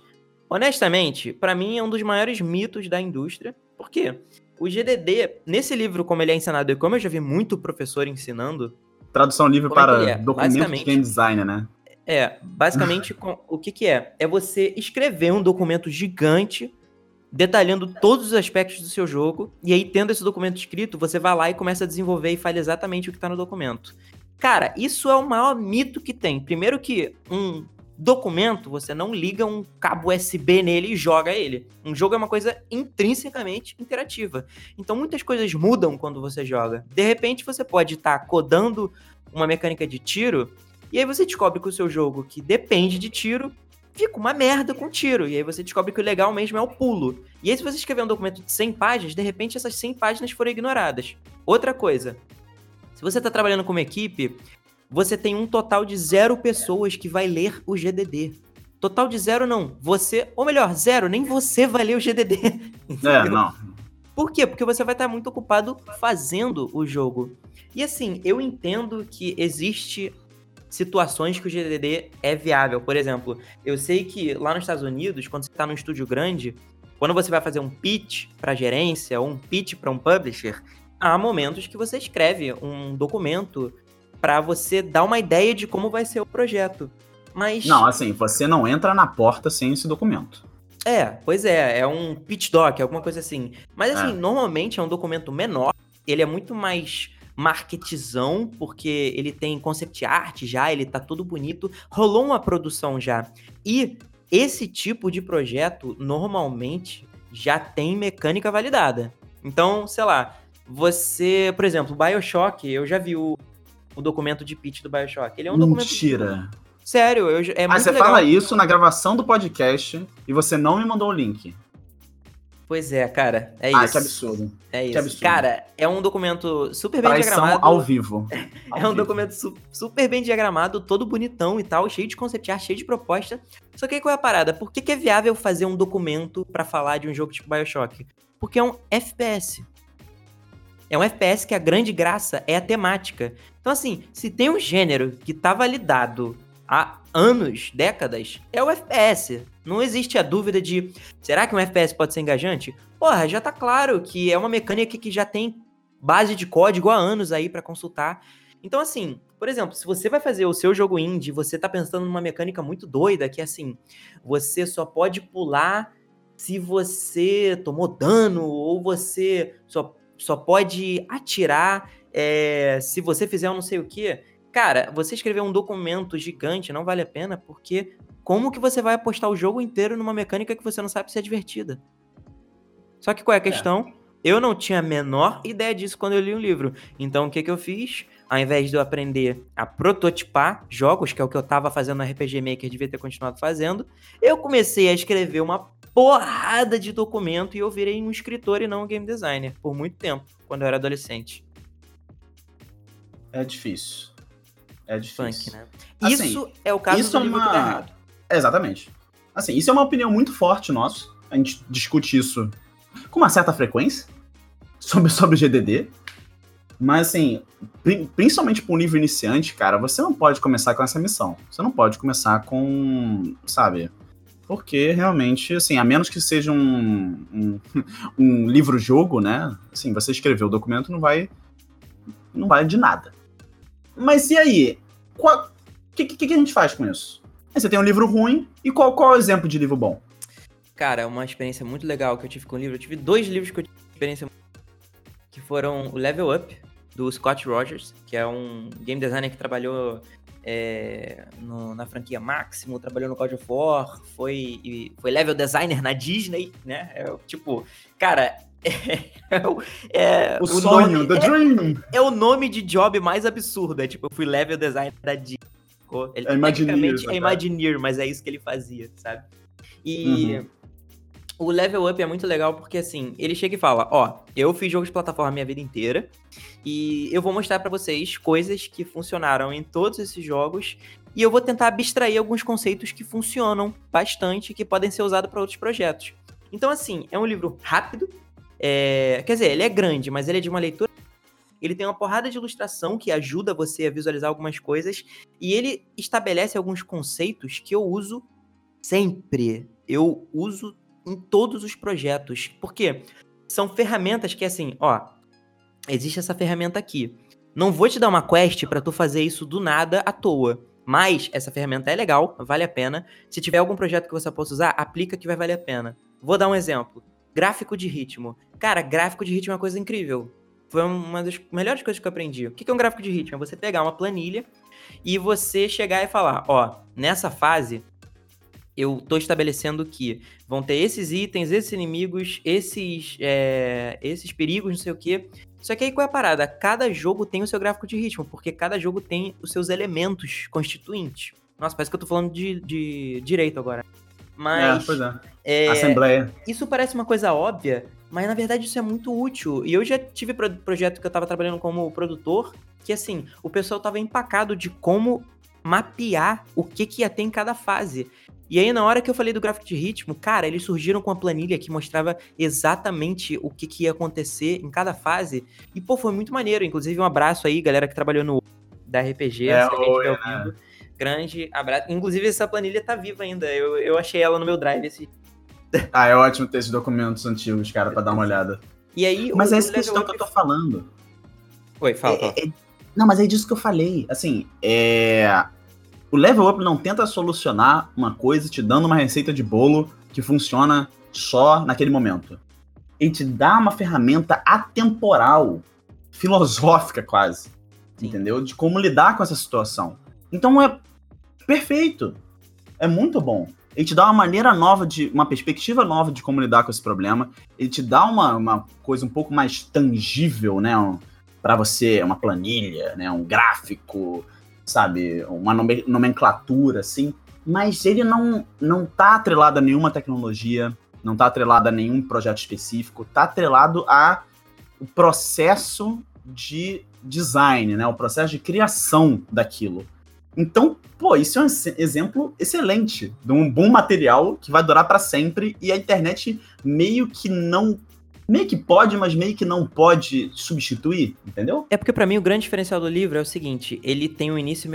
Honestamente, pra mim é um dos maiores mitos da indústria. Por quê? O GDD, nesse livro como ele é ensinado e como eu já vi muito professor ensinando, Tradução livre é para é? documento de game designer, né? é, basicamente com- o que que é? É você escrever um documento gigante detalhando todos os aspectos do seu jogo e aí tendo esse documento escrito, você vai lá e começa a desenvolver e faz exatamente o que tá no documento. Cara, isso é o maior mito que tem. Primeiro que um documento, você não liga um cabo USB nele e joga ele. Um jogo é uma coisa intrinsecamente interativa. Então muitas coisas mudam quando você joga. De repente você pode estar codando uma mecânica de tiro e aí você descobre que o seu jogo, que depende de tiro, fica uma merda com tiro. E aí você descobre que o legal mesmo é o pulo. E aí se você escrever um documento de 100 páginas, de repente essas 100 páginas foram ignoradas. Outra coisa, se você está trabalhando com uma equipe, você tem um total de zero pessoas que vai ler o GDD. Total de zero não. Você, ou melhor, zero, nem você vai ler o GDD. É, não. Por quê? Porque você vai estar muito ocupado fazendo o jogo. E assim, eu entendo que existe situações que o GDD é viável. Por exemplo, eu sei que lá nos Estados Unidos, quando você está num estúdio grande, quando você vai fazer um pitch para gerência ou um pitch para um publisher, há momentos que você escreve um documento para você dar uma ideia de como vai ser o projeto. Mas Não, assim, você não entra na porta sem esse documento. é, pois é, é um pitch doc, alguma coisa assim. Mas assim, É. normalmente é um documento menor, ele é muito mais marketzão, porque ele tem concept art já, ele tá todo bonito, rolou uma produção já. E esse tipo de projeto normalmente já tem mecânica validada. Então, sei lá, você, por exemplo, BioShock, eu já vi o, o documento de pitch do BioShock. Ele é um documento Mentira. sério, eu, é Mas muito você legal. fala isso na gravação do podcast e você não me mandou o link. Pois é, cara, é ah, isso. que absurdo. É isso. absurdo. Cara, é um documento super bem Traição diagramado. ao vivo. Ao é um vivo. documento su- super bem diagramado, todo bonitão e tal, cheio de concept art, cheio de proposta. Só que aí qual é a parada? Por que, que é viável fazer um documento pra falar de um jogo tipo Bioshock? Porque é um FPS. É um FPS que a grande graça é a temática. Então, assim, se tem um gênero que tá validado há anos, décadas, é o FPS. Não existe a dúvida de será que um FPS pode ser engajante? Porra, já tá claro que é uma mecânica que já tem base de código há anos aí pra consultar. Então, assim, por exemplo, se você vai fazer o seu jogo indie, você tá pensando numa mecânica muito doida, que assim, você só pode pular se você tomou dano, ou você só, só pode atirar é, se você fizer um não sei o que. Cara, você escrever um documento gigante não vale a pena, porque como que você vai apostar o jogo inteiro numa mecânica que você não sabe se é divertida? Só que qual é a questão? Eu não tinha a menor ideia disso quando eu li o livro. Então o que, que eu fiz? Ao invés de eu aprender a prototipar jogos, que é o que eu tava fazendo no RPG Maker, devia ter continuado fazendo, eu comecei a escrever uma porrada de documento e eu virei um escritor e não um game designer por muito tempo, quando eu era adolescente. É difícil. É difícil. Funk, né? Assim, isso é o caso isso do é livro uma- errado. Exatamente. Assim, isso é uma opinião muito forte nossa. A gente discute isso com uma certa frequência. sobre, sobre o GDD. Mas, assim, principalmente para um nível iniciante, cara, você não pode começar com essa missão. Você não pode começar com, sabe? Porque realmente, assim, a menos que seja um, um, um livro-jogo, né? Assim, você escrever o documento não vai. não vale de nada. Mas e aí? O que, que, que, a gente faz com isso? Você tem um livro ruim, e qual, qual é o exemplo de livro bom? Cara, é uma experiência muito legal que eu tive com o livro. Eu tive dois livros que eu tive experiência que foram o Level Up, do Scott Rogers, que é um game designer que trabalhou é, no, na franquia Máximo, trabalhou no God of War, foi, foi level designer na Disney, né? É, tipo, cara, é, é, o, o, sonho, nome, the dream. É, o nome de job mais absurdo. É tipo, eu fui level designer da Disney. Ele, é Imagineer. É Imagineer, mas é isso que ele fazia, sabe? E uhum o level up é muito legal porque assim, ele chega e fala: "Ó, eu fiz jogos de plataforma minha vida inteira e eu vou mostrar para vocês coisas que funcionaram em todos esses jogos e eu vou tentar abstrair alguns conceitos que funcionam bastante que podem ser usados para outros projetos". Então assim, é um livro rápido, é... quer dizer, ele é grande, mas ele é de uma leitura ele tem uma porrada de ilustração que ajuda você a visualizar algumas coisas e ele estabelece alguns conceitos que eu uso sempre. Eu uso em todos os projetos. Porque são ferramentas que, assim, ó, existe essa ferramenta aqui. Não vou te dar uma quest para tu fazer isso do nada à toa. Mas essa ferramenta é legal, vale a pena. Se tiver algum projeto que você possa usar, aplica que vai valer a pena. Vou dar um exemplo. Gráfico de ritmo. Cara, gráfico de ritmo é uma coisa incrível. Foi uma das melhores coisas que eu aprendi. O que é um gráfico de ritmo? É você pegar uma planilha e você chegar e falar, ó, nessa fase eu estou estabelecendo que vão ter esses itens, esses inimigos, esses, é, esses perigos, não sei o quê. Só que aí qual é a parada? Cada jogo tem o seu gráfico de ritmo, porque cada jogo tem os seus elementos constituintes. Nossa, parece que eu tô falando de, de direito agora. Mas. É, pois é. é. Assembleia. Isso parece uma coisa óbvia, mas na verdade isso é muito útil. E eu já tive pro projeto que eu tava trabalhando como produtor, que assim, o pessoal tava empacado de como mapear o que, que ia ter em cada fase. E aí, na hora que eu falei do gráfico de ritmo, cara, eles surgiram com uma planilha que mostrava exatamente o que, que ia acontecer em cada fase. E, pô, foi muito maneiro. Inclusive, um abraço aí, galera que trabalhou no da RPG, é, oi, né? Grande abraço. Inclusive, essa planilha tá viva ainda. Eu, eu achei ela no meu drive esse. Ah, é ótimo ter esses documentos antigos, cara, pra dar uma olhada. E aí, mas é essa questão que eu tô falando. Oi, fala, fala. É, é... Não, mas é disso que eu falei. Assim, é o level up não tenta solucionar uma coisa te dando uma receita de bolo que funciona só naquele momento. Ele te dá uma ferramenta atemporal, filosófica quase, Sim. entendeu? De como lidar com essa situação. Então é perfeito. É muito bom. Ele te dá uma maneira nova de. uma perspectiva nova de como lidar com esse problema. Ele te dá uma, uma coisa um pouco mais tangível, né? Um, para você, uma planilha, né? Um gráfico, sabe, uma nomenclatura, assim, mas ele não, não tá atrelado a nenhuma tecnologia, não tá atrelado a nenhum projeto específico, tá atrelado a o processo de design, né, o processo de criação daquilo. Então, pô, isso é um exemplo excelente de um bom material que vai durar para sempre e a internet meio que não meio que pode, mas meio que não pode substituir, entendeu? É porque para mim o grande diferencial do livro é o seguinte, ele tem um início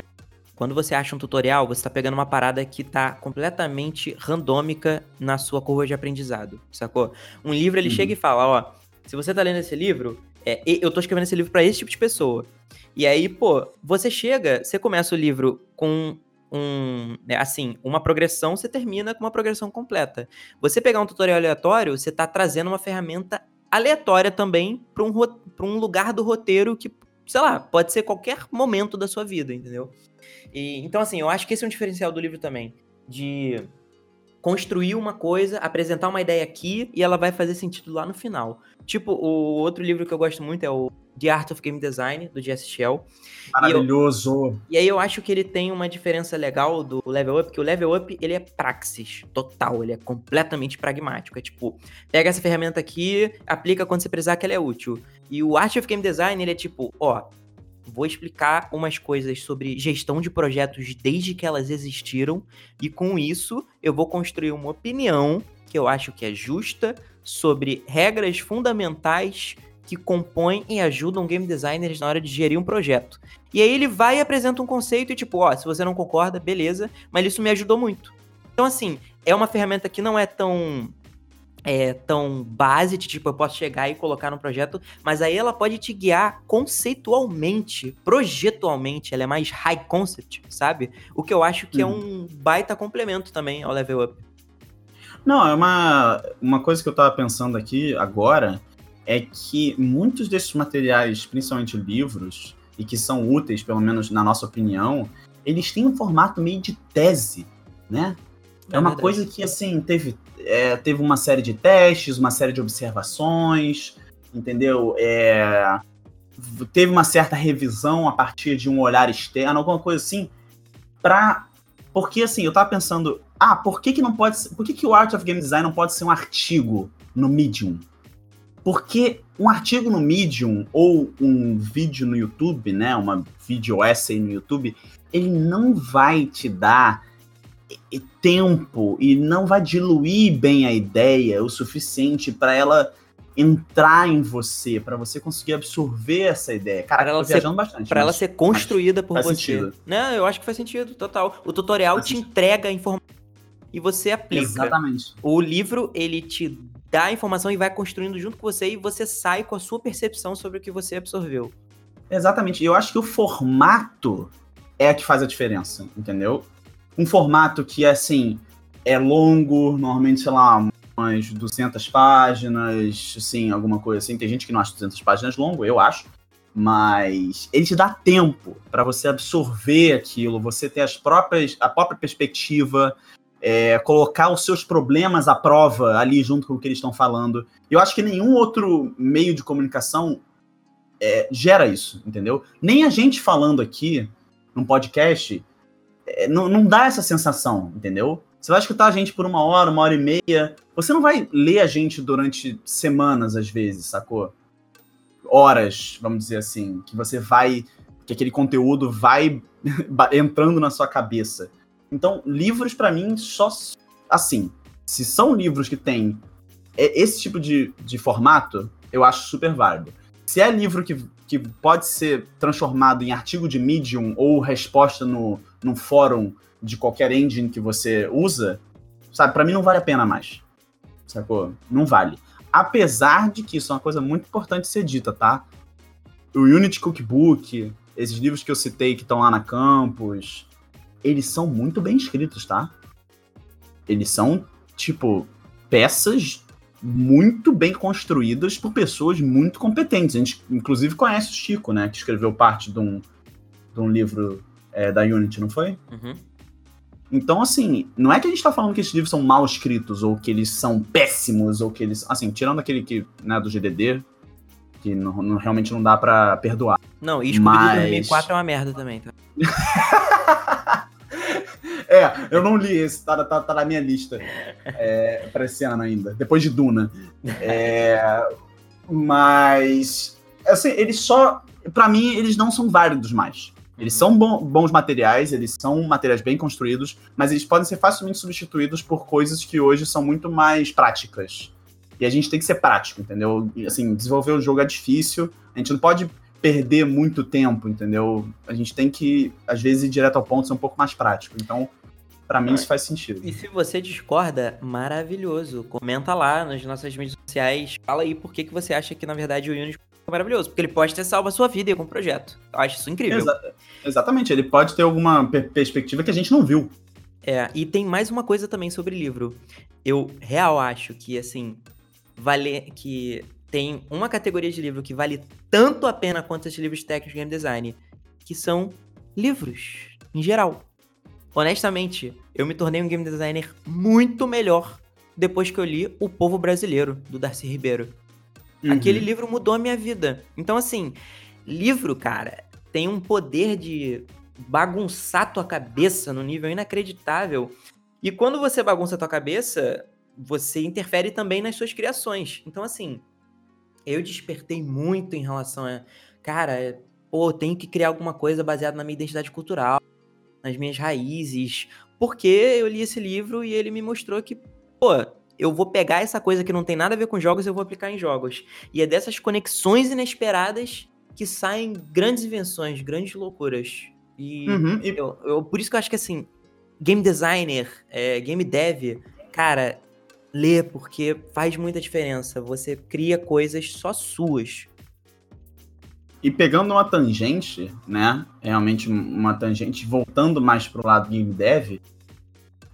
quando você acha um tutorial, você está pegando uma parada que está completamente randômica na sua curva de aprendizado, sacou? Um livro, ele uhum. chega e fala, ó, se você tá lendo esse livro, é, eu tô escrevendo esse livro para esse tipo de pessoa. E aí, pô, você chega, você começa o livro com um, né, assim, uma progressão, você termina com uma progressão completa. Você pegar um tutorial aleatório, você está trazendo uma ferramenta aleatória também para um, um lugar do roteiro que, sei lá, pode ser qualquer momento da sua vida, entendeu? E, então, assim, eu acho que esse é um diferencial do livro também. De construir uma coisa, apresentar uma ideia aqui e ela vai fazer sentido lá no final. Tipo, o outro livro que eu gosto muito é o The Art of Game Design, do Jesse Shell. Maravilhoso! E, eu, e, aí eu acho que ele tem uma diferença legal do Level Up, que o Level Up, ele é praxis total, ele é completamente pragmático. É tipo, pega essa ferramenta aqui, aplica quando você precisar que ela é útil. E o Art of Game Design, ele é tipo, ó, vou explicar umas coisas sobre gestão de projetos desde que elas existiram, e com isso eu vou construir uma opinião que eu acho que é justa sobre regras fundamentais que compõem e ajudam game designers na hora de gerir um projeto. E aí ele vai e apresenta um conceito e tipo, ó, se você não concorda, beleza, mas isso me ajudou muito. Então assim, é uma ferramenta que não é tão é, tão base, de, tipo, eu posso chegar e colocar no projeto, mas aí ela pode te guiar conceitualmente, projetualmente, ela é mais high concept, sabe? O que eu acho que é uhum. um baita complemento também ao level up. Não, é uma, uma coisa que eu tava pensando aqui agora, é que muitos desses materiais, principalmente livros, e que são úteis, pelo menos na nossa opinião, eles têm um formato meio de tese, né? É, é uma verdade. coisa que, assim, teve, é, teve uma série de testes, uma série de observações, entendeu? É, teve uma certa revisão a partir de um olhar externo, alguma coisa assim, pra... Porque, assim, eu tava pensando, ah, por que que não pode ser, por que que o Art of Game Design não pode ser um artigo no Medium? Porque um artigo no Medium ou um vídeo no YouTube, né, uma vídeo essay no YouTube, ele não vai te dar tempo e não vai diluir bem a ideia o suficiente para ela entrar em você, para você conseguir absorver essa ideia. Cara, pra ela ser, viajando bastante. Para ela ser construída por você. Sentido. Né? Eu acho que faz sentido, total. O tutorial faz te sentido. entrega a informação e você aplica. Exatamente. O livro, ele te dá a informação e vai construindo junto com você e você sai com a sua percepção sobre o que você absorveu. Exatamente. Eu acho que o formato é a que faz a diferença, entendeu? Um formato que, assim, é longo, normalmente, sei lá, umas 200 páginas, assim, alguma coisa assim. Tem gente que não acha 200 páginas longo, eu acho. Mas ele te dá tempo para você absorver aquilo, você ter as próprias, a própria perspectiva, é, colocar os seus problemas à prova ali junto com o que eles estão falando. Eu acho que nenhum outro meio de comunicação é, gera isso, entendeu? Nem a gente falando aqui num podcast não, não dá essa sensação, entendeu? Você vai escutar a gente por uma hora, uma hora e meia. Você não vai ler a gente durante semanas, às vezes, sacou? Horas, vamos dizer assim, que você vai. que aquele conteúdo vai entrando na sua cabeça. Então, livros para mim só assim, se são livros que têm esse tipo de, de formato, eu acho super válido. Se é livro que, que pode ser transformado em artigo de Medium ou resposta no, no fórum de qualquer engine que você usa, sabe, para mim não vale a pena mais. Sacou? Não vale. Apesar de que isso é uma coisa muito importante ser dita, tá? O Unity Cookbook, esses livros que eu citei que estão lá na campus, eles são muito bem escritos, tá? Eles são, tipo, peças muito bem construídas por pessoas muito competentes. A gente, inclusive, conhece o Chico, né? Que escreveu parte de um, de um livro é, da Unity, não foi? Uhum. Então, assim, não é que a gente tá falando que esses livros são mal escritos, ou que eles são péssimos, ou que eles. Assim, tirando aquele que, né, do GDD, que não, não realmente não dá para perdoar. Não, e Scooby-Doo Mas... 2004 é uma merda também, tá? É, eu não li esse, tá, tá, tá na minha lista é, pra esse ano ainda, depois de Duna. É, mas, assim, eles só. para mim, eles não são válidos mais. Eles são bons materiais, eles são materiais bem construídos, mas eles podem ser facilmente substituídos por coisas que hoje são muito mais práticas. E a gente tem que ser prático, entendeu? Assim, desenvolver o jogo é difícil, a gente não pode perder muito tempo, entendeu? A gente tem que, às vezes, ir direto ao ponto, ser um pouco mais prático. Então, para mim isso faz sentido. E se você discorda, maravilhoso. Comenta lá nas nossas mídias sociais. Fala aí por que, que você acha que, na verdade, o Unity é maravilhoso. Porque ele pode ter salvo a sua vida com o projeto. Eu acho isso incrível. Exa exatamente. Ele pode ter alguma per perspectiva que a gente não viu. É, e tem mais uma coisa também sobre livro. Eu real acho que, assim, vale que tem uma categoria de livro que vale tanto a pena quanto esses livros técnicos de game design, que são livros, em geral. Honestamente, eu me tornei um game designer muito melhor depois que eu li O Povo Brasileiro, do Darcy Ribeiro. Uhum. Aquele livro mudou a minha vida. Então, assim, livro, cara, tem um poder de bagunçar tua cabeça no nível inacreditável. E quando você bagunça a tua cabeça, você interfere também nas suas criações. Então, assim, eu despertei muito em relação a, cara, pô, tenho que criar alguma coisa baseada na minha identidade cultural nas minhas raízes, porque eu li esse livro e ele me mostrou que, pô, eu vou pegar essa coisa que não tem nada a ver com jogos e eu vou aplicar em jogos. E é dessas conexões inesperadas que saem grandes invenções, grandes loucuras. E, Uhum, e- eu, eu- por isso que eu acho que assim, game designer, é, game dev, cara, lê porque faz muita diferença. Você cria coisas só suas. E pegando uma tangente, né? Realmente uma tangente, voltando mais pro lado game dev,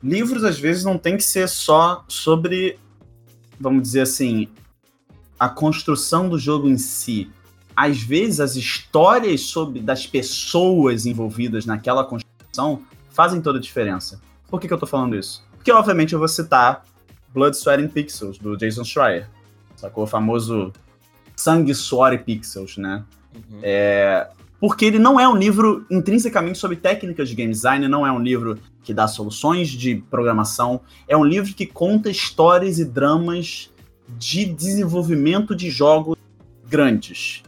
livros às vezes não tem que ser só sobre, vamos dizer assim, a construção do jogo em si. Às vezes as histórias sobre das pessoas envolvidas naquela construção fazem toda a diferença. Por que, que eu tô falando isso? Porque obviamente eu vou citar Blood, Sweat and Pixels, do Jason Schreier. Sacou? O famoso Sangue, Suor e Pixels, né? É, porque ele não é um livro intrinsecamente sobre técnicas de game design, não é um livro que dá soluções de programação, é um livro que conta histórias e dramas de desenvolvimento de jogos grandes.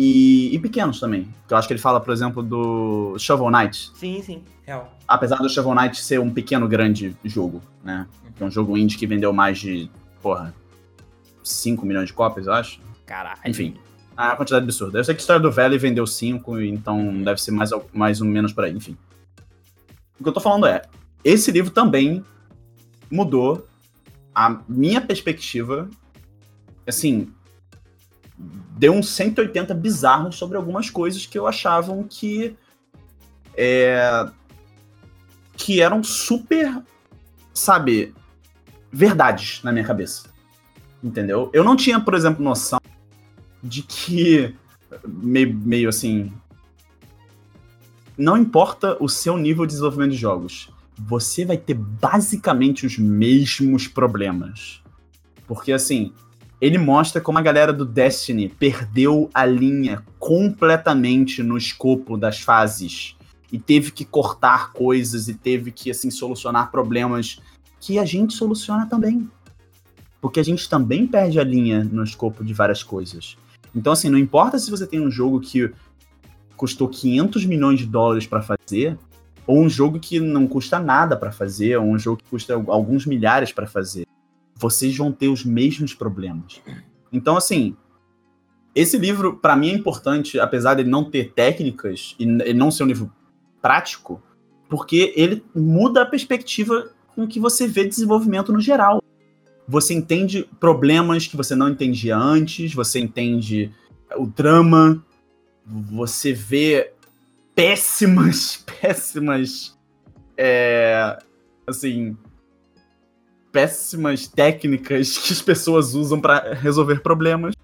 E, e pequenos também. Que eu acho que ele fala, por exemplo, do Shovel Knight. Sim, sim, real. Apesar do Shovel Knight ser um pequeno grande jogo, né? Que é um jogo indie que vendeu mais de, porra, 5 milhões de cópias, eu acho. Caralho. Enfim. A quantidade absurda. Eu sei que a história do Valley vendeu 5, então deve ser mais, mais ou menos por aí, enfim. O que eu tô falando é, esse livro também mudou a minha perspectiva, assim, deu um 180 bizarro sobre algumas coisas que eu achavam que é, que eram super, sabe, verdades na minha cabeça. Entendeu? Eu não tinha, por exemplo, noção de que meio, meio assim não importa o seu nível de desenvolvimento de jogos, você vai ter basicamente os mesmos problemas. Porque assim, ele mostra como a galera do Destiny perdeu a linha completamente no escopo das fases e teve que cortar coisas e teve que assim solucionar problemas que a gente soluciona também. Porque a gente também perde a linha no escopo de várias coisas. Então, assim, não importa se você tem um jogo que custou 500 milhões de dólares pra fazer, ou um jogo que não custa nada pra fazer, ou um jogo que custa alguns milhares pra fazer. Vocês vão ter os mesmos problemas. Então, assim, esse livro, pra mim, é importante, apesar dele não ter técnicas e não ser um livro prático, porque ele muda a perspectiva com que você vê desenvolvimento no geral você entende problemas que você não entendia antes, você entende o drama, você vê péssimas, péssimas, é, assim, péssimas técnicas que as pessoas usam para resolver problemas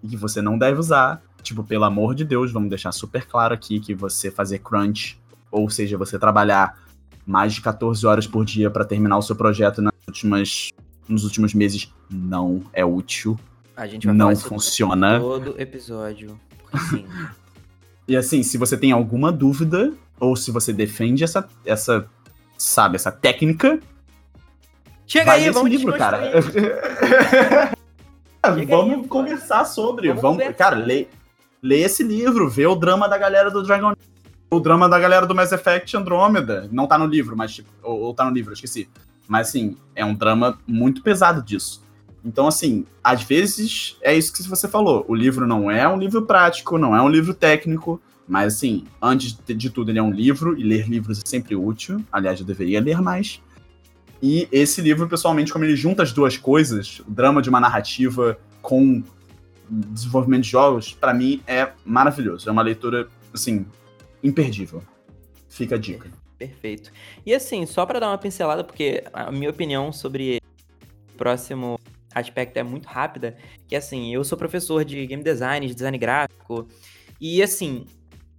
e que você não deve usar. Tipo, pelo amor de Deus, vamos deixar super claro aqui que você fazer crunch, ou seja, você trabalhar mais de 14 horas por dia para terminar o seu projeto nas últimas nos últimos meses não é útil, A gente vai não funciona. todo episódio. Porque sim. E assim, se você tem alguma dúvida, ou se você defende essa, essa sabe, essa técnica, Chega vai aí, vamos livro, cara. vamos aí, conversar sobre. Vamos Vamos, conversar. cara, lê, lê esse livro, vê o drama da galera do Dragon o drama da galera do Mass Effect Andromeda. Não tá no livro, mas tipo, ou, ou tá no livro, eu esqueci. Mas assim, é um drama muito pesado disso. Então, assim, às vezes é isso que você falou. O livro não é um livro prático, não é um livro técnico, mas assim, antes de tudo, ele é um livro, e ler livros é sempre útil. Aliás, eu deveria ler mais. E esse livro, pessoalmente, como ele junta as duas coisas, o drama de uma narrativa com desenvolvimento de jogos, pra mim é maravilhoso. É uma leitura, assim, imperdível. Fica a dica. Perfeito. E assim, só pra dar uma pincelada, porque a minha opinião sobre o próximo aspecto é muito rápida, que assim, eu sou professor de game design, de design gráfico, e assim,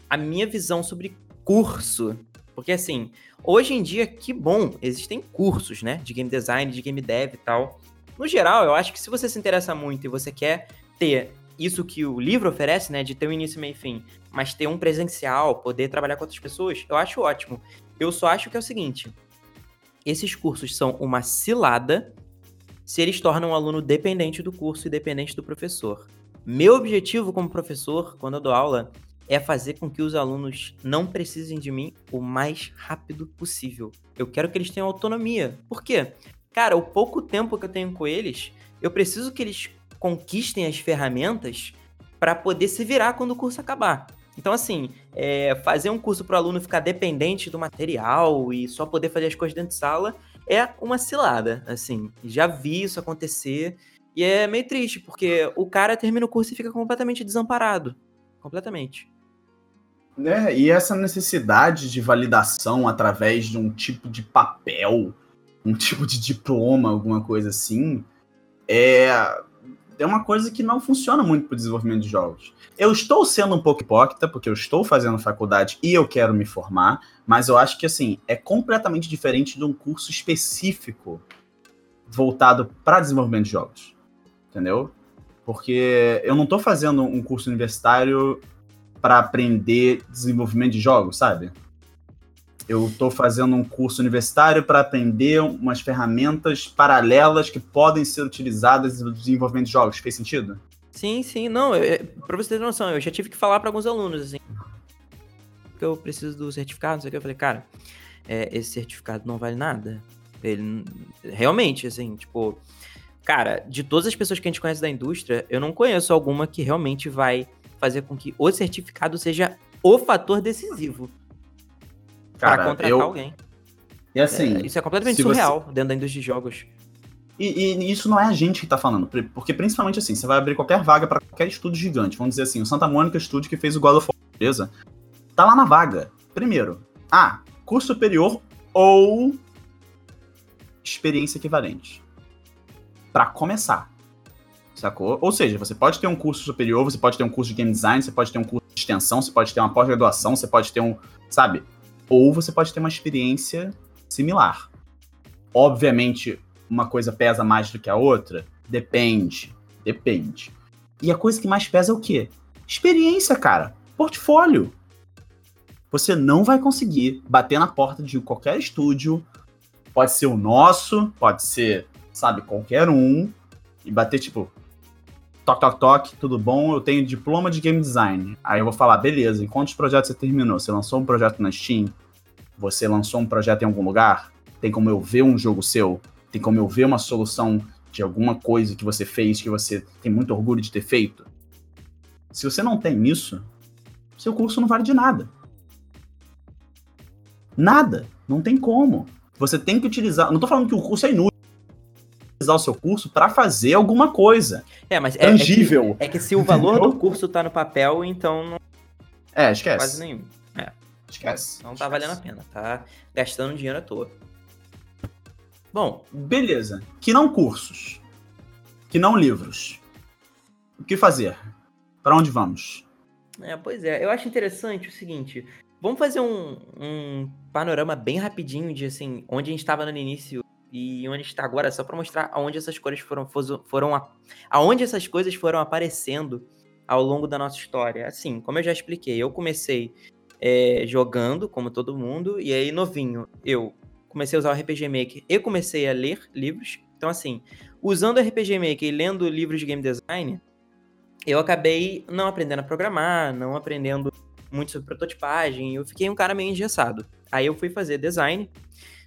a minha visão sobre curso, porque assim, hoje em dia, que bom, existem cursos, né, de game design, de game dev e tal. No geral, eu acho que se você se interessa muito e você quer ter isso que o livro oferece, né, de ter um início, meio e fim, mas ter um presencial, poder trabalhar com outras pessoas, eu acho ótimo. Eu só acho que é o seguinte: esses cursos são uma cilada se eles tornam o aluno dependente do curso e dependente do professor. Meu objetivo como professor, quando eu dou aula, é fazer com que os alunos não precisem de mim o mais rápido possível. Eu quero que eles tenham autonomia. Por quê? cara, o pouco tempo que eu tenho com eles, eu preciso que eles conquistem as ferramentas para poder se virar quando o curso acabar. Então, assim, é, fazer um curso para o aluno ficar dependente do material e só poder fazer as coisas dentro de sala é uma cilada, assim. Já vi isso acontecer e é meio triste, porque o cara termina o curso e fica completamente desamparado. Completamente. É, e essa necessidade de validação através de um tipo de papel, um tipo de diploma, alguma coisa assim, é, é uma coisa que não funciona muito para o desenvolvimento de jogos. Eu estou sendo um pouco hipócrita, porque eu estou fazendo faculdade e eu quero me formar, mas eu acho que assim, é completamente diferente de um curso específico voltado para desenvolvimento de jogos. Entendeu? Porque eu não estou fazendo um curso universitário para aprender desenvolvimento de jogos, sabe? Eu estou fazendo um curso universitário para aprender umas ferramentas paralelas que podem ser utilizadas no desenvolvimento de jogos. Fez sentido? Sim, sim. Não, para você ter noção, eu já tive que falar para alguns alunos assim. Que eu preciso do certificado, não sei o que. Eu falei, cara, é, esse certificado não vale nada. Ele realmente, assim, tipo, cara, de todas as pessoas que a gente conhece da indústria, eu não conheço alguma que realmente vai fazer com que o certificado seja o fator decisivo para contratar eu... alguém. E assim. É, isso é completamente surreal você... dentro da indústria de jogos. E, e, isso não é a gente que tá falando, porque principalmente assim, você vai abrir qualquer vaga para qualquer estúdio gigante, vamos dizer assim, o Santa Mônica Studio que fez o God of War, beleza? Tá lá na vaga. Primeiro, ah, curso superior ou experiência equivalente. Para começar. Sacou? Ou seja, você pode ter um curso superior, você pode ter um curso de game design, você pode ter um curso de extensão, você pode ter uma pós-graduação, você pode ter um, sabe? Ou você pode ter uma experiência similar. Obviamente, uma coisa pesa mais do que a outra? Depende. Depende. E a coisa que mais pesa é o quê? Experiência, cara. Portfólio. Você não vai conseguir bater na porta de qualquer estúdio. Pode ser o nosso, pode ser, sabe, qualquer um. E bater, tipo, toque, toque, toque, tudo bom? Eu tenho diploma de game design. Aí eu vou falar, beleza, em quantos projetos você terminou? Você lançou um projeto na Steam? Você lançou um projeto em algum lugar? Tem como eu ver um jogo seu? Tem como eu ver uma solução de alguma coisa que você fez que você tem muito orgulho de ter feito? Se você não tem isso, seu curso não vale de nada. Nada. Não tem como. Você tem que utilizar. Não tô falando que o curso é inútil utilizar o seu curso para fazer alguma coisa. É, mas é, tangível. É que, é que se o valor do curso tá no papel, então não. É, esquece. Quase nenhum. É. Esquece. Não tá esquece. valendo a pena, tá gastando dinheiro à toa. Bom, beleza. Que não cursos. Que não livros. O que fazer? Para onde vamos? É, pois é, eu acho interessante o seguinte. Vamos fazer um, um panorama bem rapidinho de assim, onde a gente estava no início e onde está agora, só para mostrar aonde essas coisas foram, foram aonde essas coisas foram aparecendo ao longo da nossa história. Assim, como eu já expliquei, eu comecei é, jogando, como todo mundo, e aí novinho, eu comecei a usar o RPG Maker e comecei a ler livros. Então, assim, usando o RPG Maker e lendo livros de game design, eu acabei não aprendendo a programar, não aprendendo muito sobre prototipagem, eu fiquei um cara meio engessado. Aí eu fui fazer design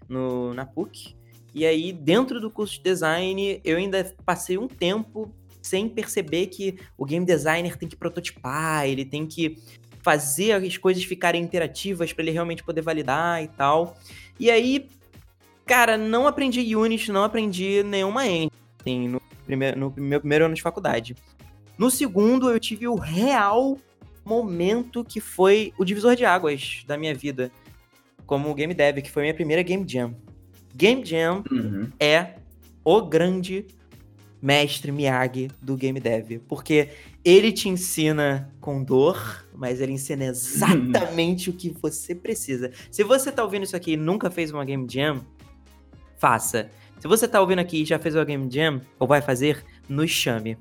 no, na PUC, e aí, dentro do curso de design, eu ainda passei um tempo sem perceber que o game designer tem que prototipar, ele tem que fazer as coisas ficarem interativas para ele realmente poder validar e tal. E aí, cara, não aprendi Unity, não aprendi nenhuma engine assim, no, primeiro, no meu primeiro ano de faculdade. No segundo, eu tive o real momento que foi o divisor de águas da minha vida como game dev, que foi minha primeira game jam. Game Jam uhum. é o grande mestre Miyagi do game dev, porque ele te ensina com dor, mas ele ensina exatamente o que você precisa. Se você tá ouvindo isso aqui e nunca fez uma game jam, faça. Se você tá ouvindo aqui e já fez uma game jam ou vai fazer, nos chame.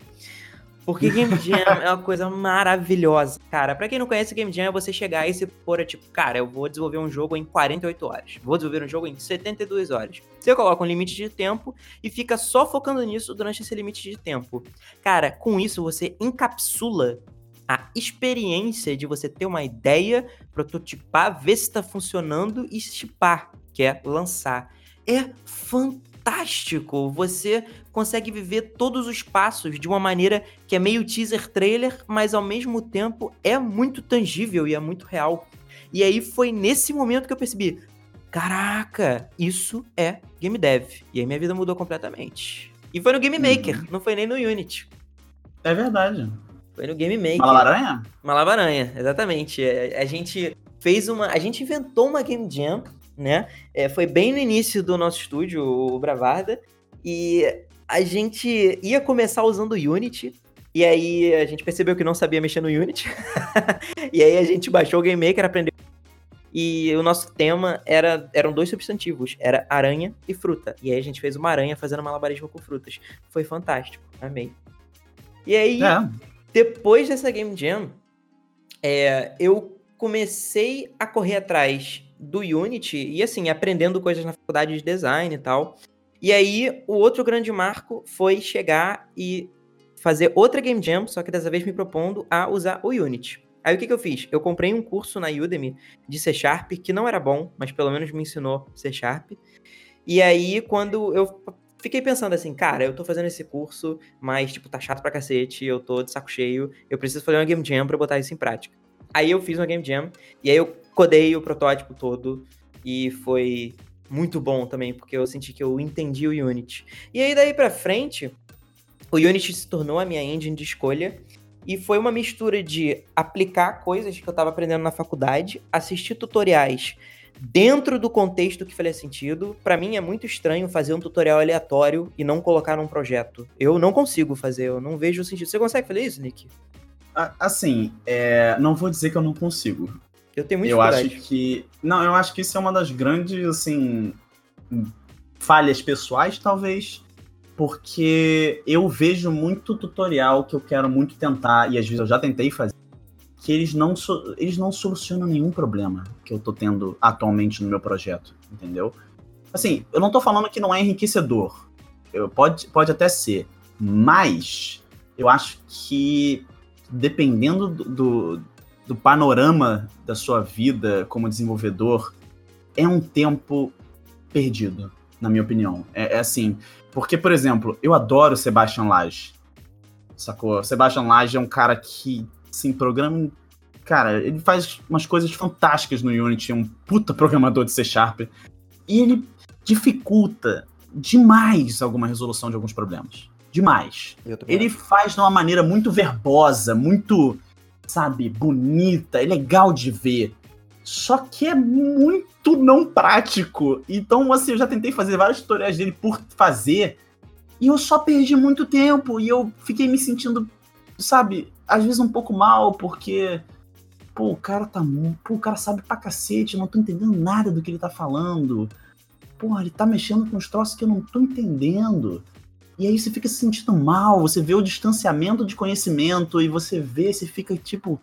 Porque Game Jam é uma coisa maravilhosa, cara. Pra quem não conhece Game Jam, é você chegar e se pôr, tipo, cara, eu vou desenvolver um jogo em 48 horas. Vou desenvolver um jogo em 72 horas. Você coloca um limite de tempo e fica só focando nisso durante esse limite de tempo. Cara, com isso você encapsula a experiência de você ter uma ideia, prototipar, ver se tá funcionando e chipar, que é lançar. É fantástico fantástico. Você consegue viver todos os passos de uma maneira que é meio teaser trailer, mas ao mesmo tempo é muito tangível e é muito real. E aí foi nesse momento que eu percebi: caraca, isso é game dev. E aí minha vida mudou completamente. E foi no Game Maker, uhum. não foi nem no Unity. É verdade. Foi no Game Maker. Malabaranha? Malabaranha, exatamente. É, a gente fez uma. A gente inventou uma Game Jam, né? É, foi bem no início do nosso estúdio, o Bravarda. E a gente ia começar usando o Unity. E aí a gente percebeu que não sabia mexer no Unity. e aí a gente baixou o Game Maker, aprendeu. E o nosso tema era, eram dois substantivos, era aranha e fruta. E aí a gente fez uma aranha fazendo malabarismo com frutas. Foi fantástico, amei. E aí, é. depois dessa Game Jam, é, eu comecei a correr atrás do Unity e assim, aprendendo coisas na faculdade de design e tal. E aí, o outro grande marco foi chegar e fazer outra Game Jam, só que dessa vez me propondo a usar o Unity. Aí o que, que eu fiz? Eu comprei um curso na Udemy de C Sharp, que não era bom, mas pelo menos me ensinou C Sharp. E aí, quando eu fiquei pensando assim, cara, eu tô fazendo esse curso, mas, tipo, tá chato pra cacete, eu tô de saco cheio, eu preciso fazer uma Game Jam pra botar isso em prática. Aí eu fiz uma Game Jam, e aí eu codei o protótipo todo, e foi muito bom também, porque eu senti que eu entendi o Unity. E aí daí pra frente, o Unity se tornou a minha engine de escolha, e foi uma mistura de aplicar coisas que eu estava aprendendo na faculdade, assistir tutoriais dentro do contexto que fazia sentido. Para mim é muito estranho fazer um tutorial aleatório e não colocar num projeto. Eu não consigo fazer, eu não vejo sentido. Você consegue fazer isso, Nick? Assim, é... não vou dizer que eu não consigo. Eu tenho muito Eu acho que. Não, eu acho que isso é uma das grandes, assim. falhas pessoais, talvez. Porque eu vejo muito tutorial que eu quero muito tentar, e às vezes eu já tentei fazer, que eles não, eles não solucionam nenhum problema que eu tô tendo atualmente no meu projeto, entendeu? Assim, eu não tô falando que não é enriquecedor. Eu, pode, pode até ser. Mas eu acho que dependendo do, do, do panorama da sua vida como desenvolvedor, é um tempo perdido, na minha opinião. É, é assim, porque, por exemplo, eu adoro Sebastian Lage. Sacou? Sebastian Lage é um cara que, assim, programa. Cara, ele faz umas coisas fantásticas no Unity, é um puta programador de C Sharp. E ele dificulta demais alguma resolução de alguns problemas. Demais. Ele faz de uma maneira muito verbosa, muito, sabe, bonita, é legal de ver. Só que é muito não prático. Então, assim, eu já tentei fazer vários tutoriais dele por fazer. E eu só perdi muito tempo. E eu fiquei me sentindo, sabe, às vezes um pouco mal, porque. Pô, o cara tá. Pô, o cara sabe pra cacete, eu não tô entendendo nada do que ele tá falando. Pô, ele tá mexendo com os troços que eu não tô entendendo. E aí você fica se sentindo mal, você vê o distanciamento de conhecimento e você vê, você fica tipo,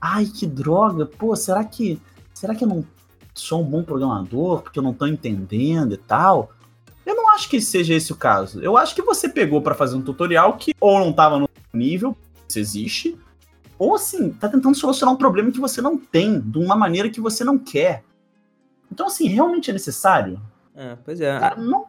ai que droga, pô, será que será que eu não sou um bom programador porque eu não tô entendendo e tal? Eu não acho que seja esse o caso. Eu acho que você pegou para fazer um tutorial que ou não tava no nível, se existe, ou assim, tá tentando solucionar um problema que você não tem, de uma maneira que você não quer. Então, assim, realmente é necessário? É, pois é. Não,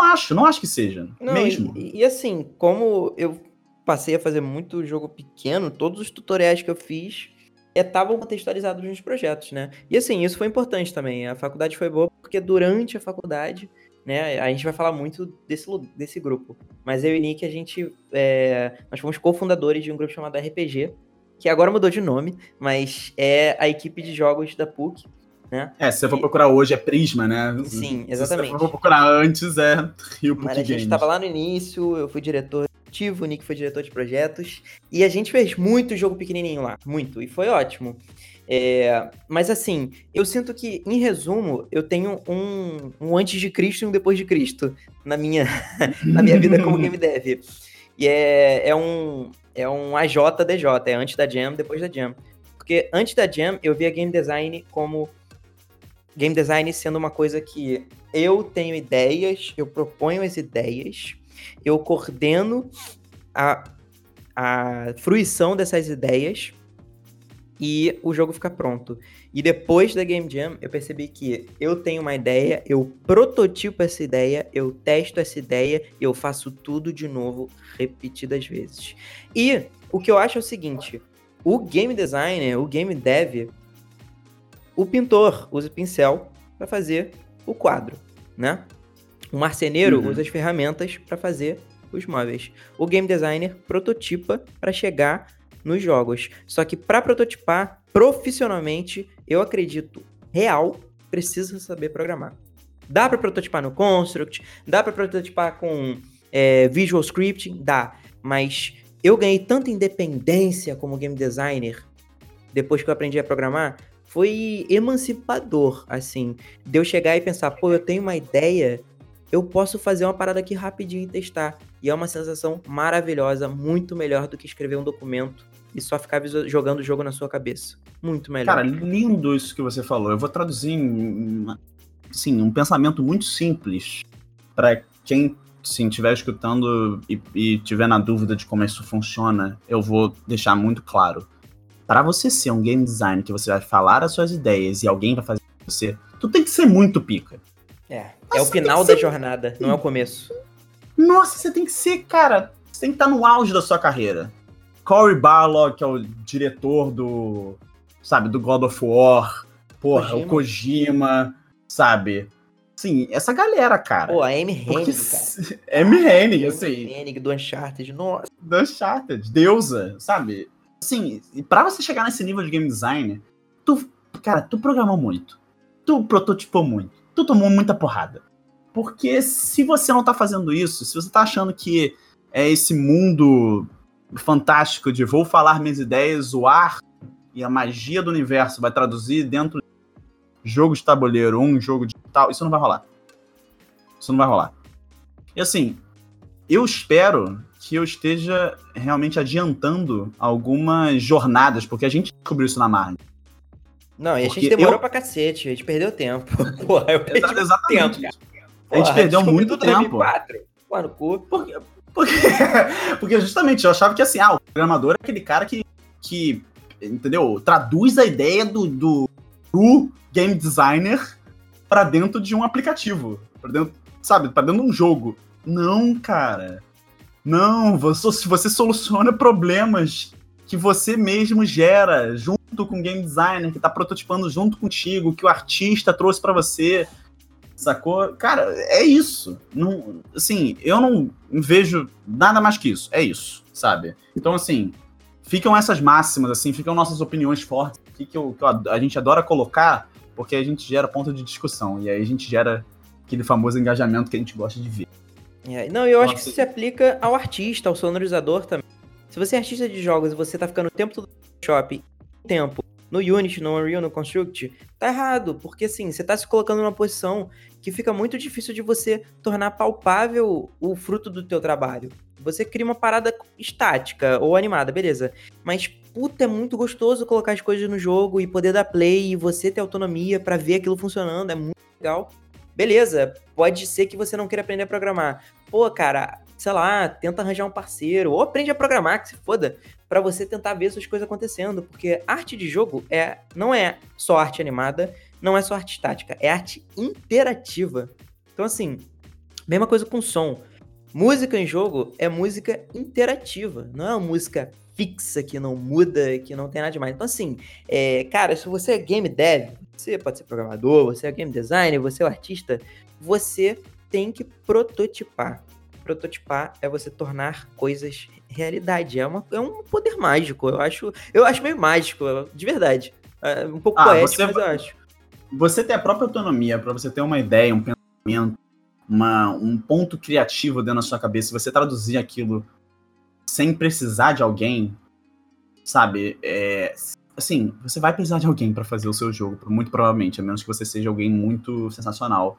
não acho, não acho que seja. Não, mesmo. E, e, assim, como eu passei a fazer muito jogo pequeno, todos os tutoriais que eu fiz estavam contextualizados nos projetos, né? E assim, isso foi importante também. A faculdade foi boa porque durante a faculdade, né, a gente vai falar muito desse, desse grupo. Mas eu e Nick, a gente, é, nós fomos cofundadores de um grupo chamado RPG, que agora mudou de nome, mas é a equipe de jogos da PUC, né? É, se você for procurar hoje é Prisma, né? Sim, exatamente. Se você for procurar antes é Rio Mas a gente estava lá no início, eu fui diretor executivo, o Nick foi diretor de projetos. E a gente fez muito jogo pequenininho lá, muito, e foi ótimo. É, mas assim, eu sinto que, em resumo, eu tenho um, um antes de Cristo e um depois de Cristo na minha, na minha vida como game dev. E é, é um é um AJDJ, é antes da Jam, depois da Jam. Porque antes da Jam, eu via game design como game design sendo uma coisa que eu tenho ideias, eu proponho as ideias, eu coordeno a, a fruição dessas ideias e o jogo fica pronto. E depois da Game Jam, eu percebi que eu tenho uma ideia, eu prototipo essa ideia, eu testo essa ideia e eu faço tudo de novo repetidas vezes. E o que eu acho é o seguinte: o game designer, o game dev, o pintor usa pincel para fazer o quadro, né? O marceneiro uhum. usa as ferramentas para fazer os móveis. O game designer prototipa para chegar nos jogos. Só que para prototipar profissionalmente, eu acredito, real, precisa saber programar. Dá para prototipar no Construct, dá para prototipar com é, Visual Scripting, dá. Mas eu ganhei tanta independência como game designer depois que eu aprendi a programar, foi emancipador, assim, de eu chegar e pensar, pô, eu tenho uma ideia, eu posso fazer uma parada aqui rapidinho e testar. E é uma sensação maravilhosa, muito melhor do que escrever um documento e só ficar jogando o jogo na sua cabeça. Muito melhor. Cara, lindo isso que você falou. Eu vou traduzir em, assim, um pensamento muito simples para quem sim, estiver escutando e, e tiver na dúvida de como isso funciona, eu vou deixar muito claro. Para você ser um game designer que você vai falar as suas ideias e alguém vai fazer você, tu tem que ser muito pica. É, é o final da ser... jornada, não é o começo. Nossa, você tem que ser, cara, você tem que estar no auge da sua carreira. Cory Barlog, que é o diretor do, sabe, do God of War, porra, Kojima. o Kojima, sabe? Sim, essa galera, cara. Pô, a Amy Hennig, cara. Amy Hennig, assim. Amy Hennig do Uncharted, nossa. Do Uncharted, deusa, sabe? Assim, pra você chegar nesse nível de game design, tu, cara, tu programou muito. Tu prototipou muito. Tu tomou muita porrada. Porque se você não tá fazendo isso, se você tá achando que é esse mundo fantástico de vou falar minhas ideias, o ar e a magia do universo vai traduzir dentro de jogo de tabuleiro, um jogo digital, isso não vai rolar. Isso não vai rolar. E assim, eu espero que eu esteja realmente adiantando algumas jornadas, porque a gente descobriu isso na Marvel. Não, e a gente demorou eu... pra cacete, a gente perdeu tempo. Porra, eu perdi Exatamente. tempo, a gente perdeu muito tempo. 2004. Mano, cu. Porque, porque, porque justamente eu achava que assim, ah, o programador é aquele cara que, que entendeu? Traduz a ideia do, do, do game designer para dentro de um aplicativo, para dentro, sabe, para dentro de um jogo. Não, cara. Não, você, você soluciona problemas que você mesmo gera junto com o game designer que tá prototipando junto contigo, que o artista trouxe para você. Sacou? Cara, é isso. Não, assim, eu não vejo nada mais que isso. É isso, sabe? Então, assim, ficam essas máximas, assim, ficam nossas opiniões fortes que, eu, que eu, a gente adora colocar, porque a gente gera ponto de discussão. E aí a gente gera aquele famoso engajamento que a gente gosta de ver. É, não, eu acho que isso se aplica ao artista, ao sonorizador também. Se você é artista de jogos e você tá ficando o tempo todo no shopping, tempo no Unity, no Unreal, no Construct, tá errado, porque assim, você tá se colocando numa posição que fica muito difícil de você tornar palpável o fruto do teu trabalho. Você cria uma parada estática ou animada, beleza. Mas, puta, é muito gostoso colocar as coisas no jogo e poder dar play e você ter autonomia para ver aquilo funcionando, é muito legal. Beleza, pode ser que você não queira aprender a programar. Pô, cara, sei lá, tenta arranjar um parceiro, ou aprende a programar, que se foda, para você tentar ver essas coisas acontecendo, porque arte de jogo é não é só arte animada, não é só arte estática, é arte interativa. Então assim, mesma coisa com som. Música em jogo é música interativa, não é uma música fixa que não muda, que não tem nada demais. Então assim, é, cara, se você é game dev, você pode ser programador, você é game designer, você é artista, você tem que prototipar prototipar é você tornar coisas realidade. É, uma, é um poder mágico. Eu acho, eu acho meio mágico, de verdade. É um pouco ah, poético, você, mas eu acho. Você ter a própria autonomia para você ter uma ideia, um pensamento, uma, um ponto criativo dentro da sua cabeça, você traduzir aquilo sem precisar de alguém, sabe? É, assim, você vai precisar de alguém para fazer o seu jogo, muito provavelmente, a menos que você seja alguém muito sensacional,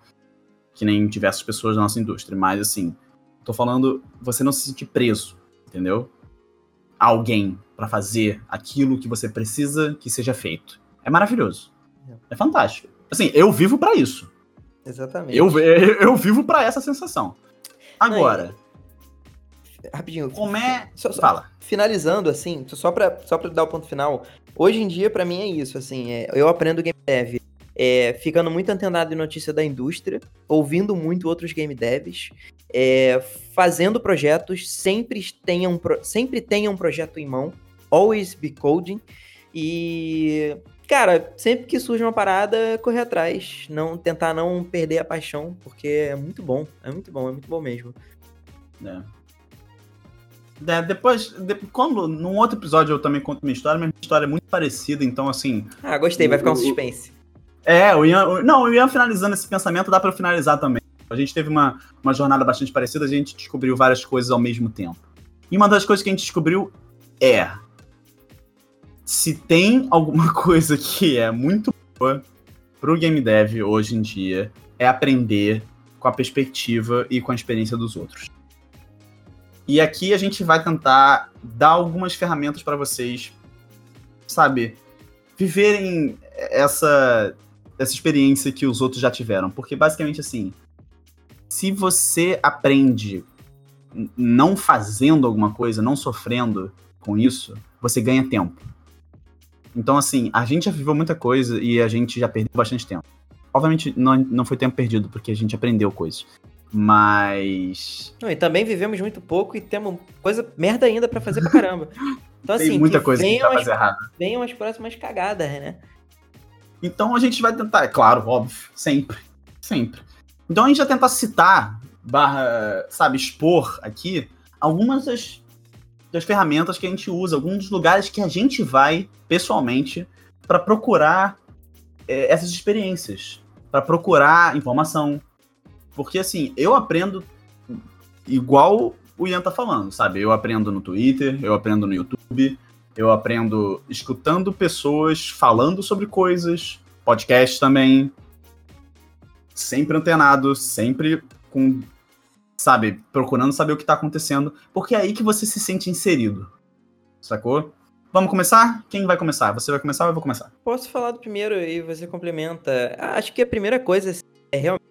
que nem diversas pessoas da nossa indústria. Mas, assim, Tô falando você não se sentir preso, entendeu? alguém para fazer aquilo que você precisa que seja feito. É maravilhoso. É fantástico. Assim, eu vivo para isso. Exatamente. Eu, eu, eu vivo para essa sensação. Agora. Rapidinho. Como é. Só, só, Fala. Finalizando, assim, só pra, só pra dar o ponto final. Hoje em dia, pra mim, é isso, assim, é, eu aprendo game dev é, ficando muito antenado em notícia da indústria, ouvindo muito outros game devs, é, fazendo projetos, sempre tenham, sempre tenha um projeto em mão, always be coding, e, cara, sempre que surge uma parada, correr atrás, não tentar não perder a paixão, porque é muito bom, é muito bom, é muito bom mesmo. É. É, depois, de, quando num outro episódio eu também conto minha história, minha história é muito parecida, então assim. Ah, gostei, vai ficar um suspense. É, o Ian. O, não, o Ian finalizando esse pensamento dá para finalizar também. A gente teve uma, uma jornada bastante parecida, a gente descobriu várias coisas ao mesmo tempo. E uma das coisas que a gente descobriu é. Se tem alguma coisa que é muito boa pro game dev hoje em dia, é aprender com a perspectiva e com a experiência dos outros. E aqui a gente vai tentar dar algumas ferramentas para vocês, sabe, viverem essa, essa experiência que os outros já tiveram. Porque basicamente assim, se você aprende não fazendo alguma coisa, não sofrendo com isso, você ganha tempo. Então, assim, a gente já viveu muita coisa e a gente já perdeu bastante tempo. Obviamente, não, não foi tempo perdido, porque a gente aprendeu coisas. Mas. Não, e também vivemos muito pouco e temos coisa merda ainda para fazer pra caramba. Então, Tem assim, muita coisa que a fazer errado. Venham as próximas cagadas, né? Então a gente vai tentar, é claro, óbvio, sempre. Sempre. Então a gente vai tentar citar, barra, sabe, expor aqui algumas das, das ferramentas que a gente usa, alguns dos lugares que a gente vai, pessoalmente, para procurar é, essas experiências, para procurar informação, porque assim, eu aprendo igual o Ian tá falando, sabe? Eu aprendo no Twitter, eu aprendo no YouTube, eu aprendo escutando pessoas falando sobre coisas, podcast também. Sempre antenado, sempre com, sabe, procurando saber o que tá acontecendo, porque é aí que você se sente inserido. Sacou? Vamos começar? Quem vai começar? Você vai começar ou eu vou começar? Posso falar do primeiro e você complementa. Acho que a primeira coisa é realmente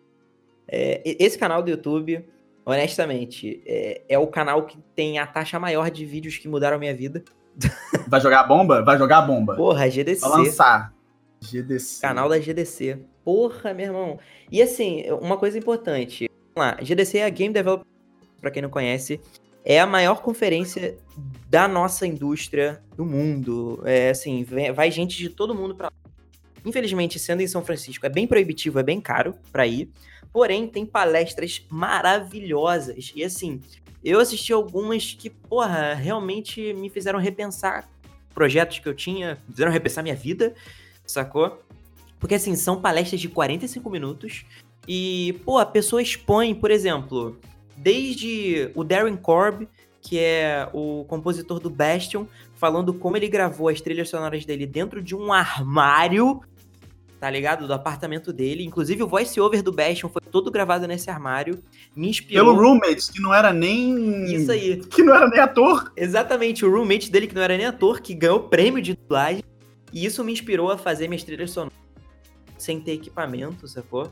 é, esse canal do YouTube, honestamente, é, é, o canal que tem a taxa maior de vídeos que mudaram a minha vida. Vai jogar a bomba? Vai jogar a bomba. Porra, GDC. Vai lançar. GDC. Canal da GDC. Porra, meu irmão. E assim, uma coisa importante. Vamos lá, GDC é a Game Developer, pra quem não conhece, é a maior conferência da nossa indústria do mundo. É assim, vai gente de todo mundo pra lá. Infelizmente, sendo em São Francisco, é bem proibitivo, é bem caro pra ir. Porém, tem palestras maravilhosas. E assim, eu assisti algumas que, porra, realmente me fizeram repensar projetos que eu tinha, fizeram repensar minha vida, sacou? Porque assim, são palestras de 45 minutos e, pô, a pessoa expõe, por exemplo, desde o Darren Korb, que é o compositor do Bastion, falando como ele gravou as trilhas sonoras dele dentro de um armário tá ligado? Do apartamento dele. Inclusive, o voice-over do Bastion foi todo gravado nesse armário. Me inspirou. Pelo roommate, que não era nem. Isso aí. Que não era nem ator. Exatamente, o roommate dele, que não era nem ator, que ganhou prêmio de dublagem. E isso me inspirou a fazer minhas trilhas sonoras sem ter equipamento, sacou?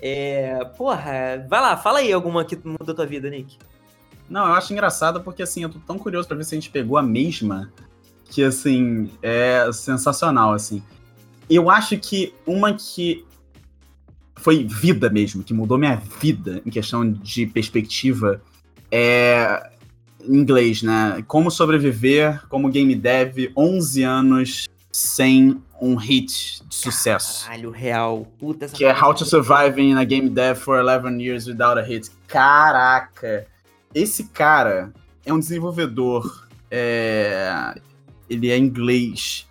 É. Porra, vai lá, fala aí alguma que mudou a tua vida, Nick. Não, eu acho engraçado porque assim, eu tô tão curioso para ver se a gente pegou a mesma que assim, é sensacional assim. Eu acho que uma que foi vida mesmo, que mudou minha vida em questão de perspectiva, é em inglês, né? Como sobreviver como game dev 11 anos sem um hit de sucesso. Caralho, real. Puta essa Que é How to Survive in a Game Dev for 11 Years Without a Hit. Caraca! Esse cara é um desenvolvedor. É... Ele é inglês.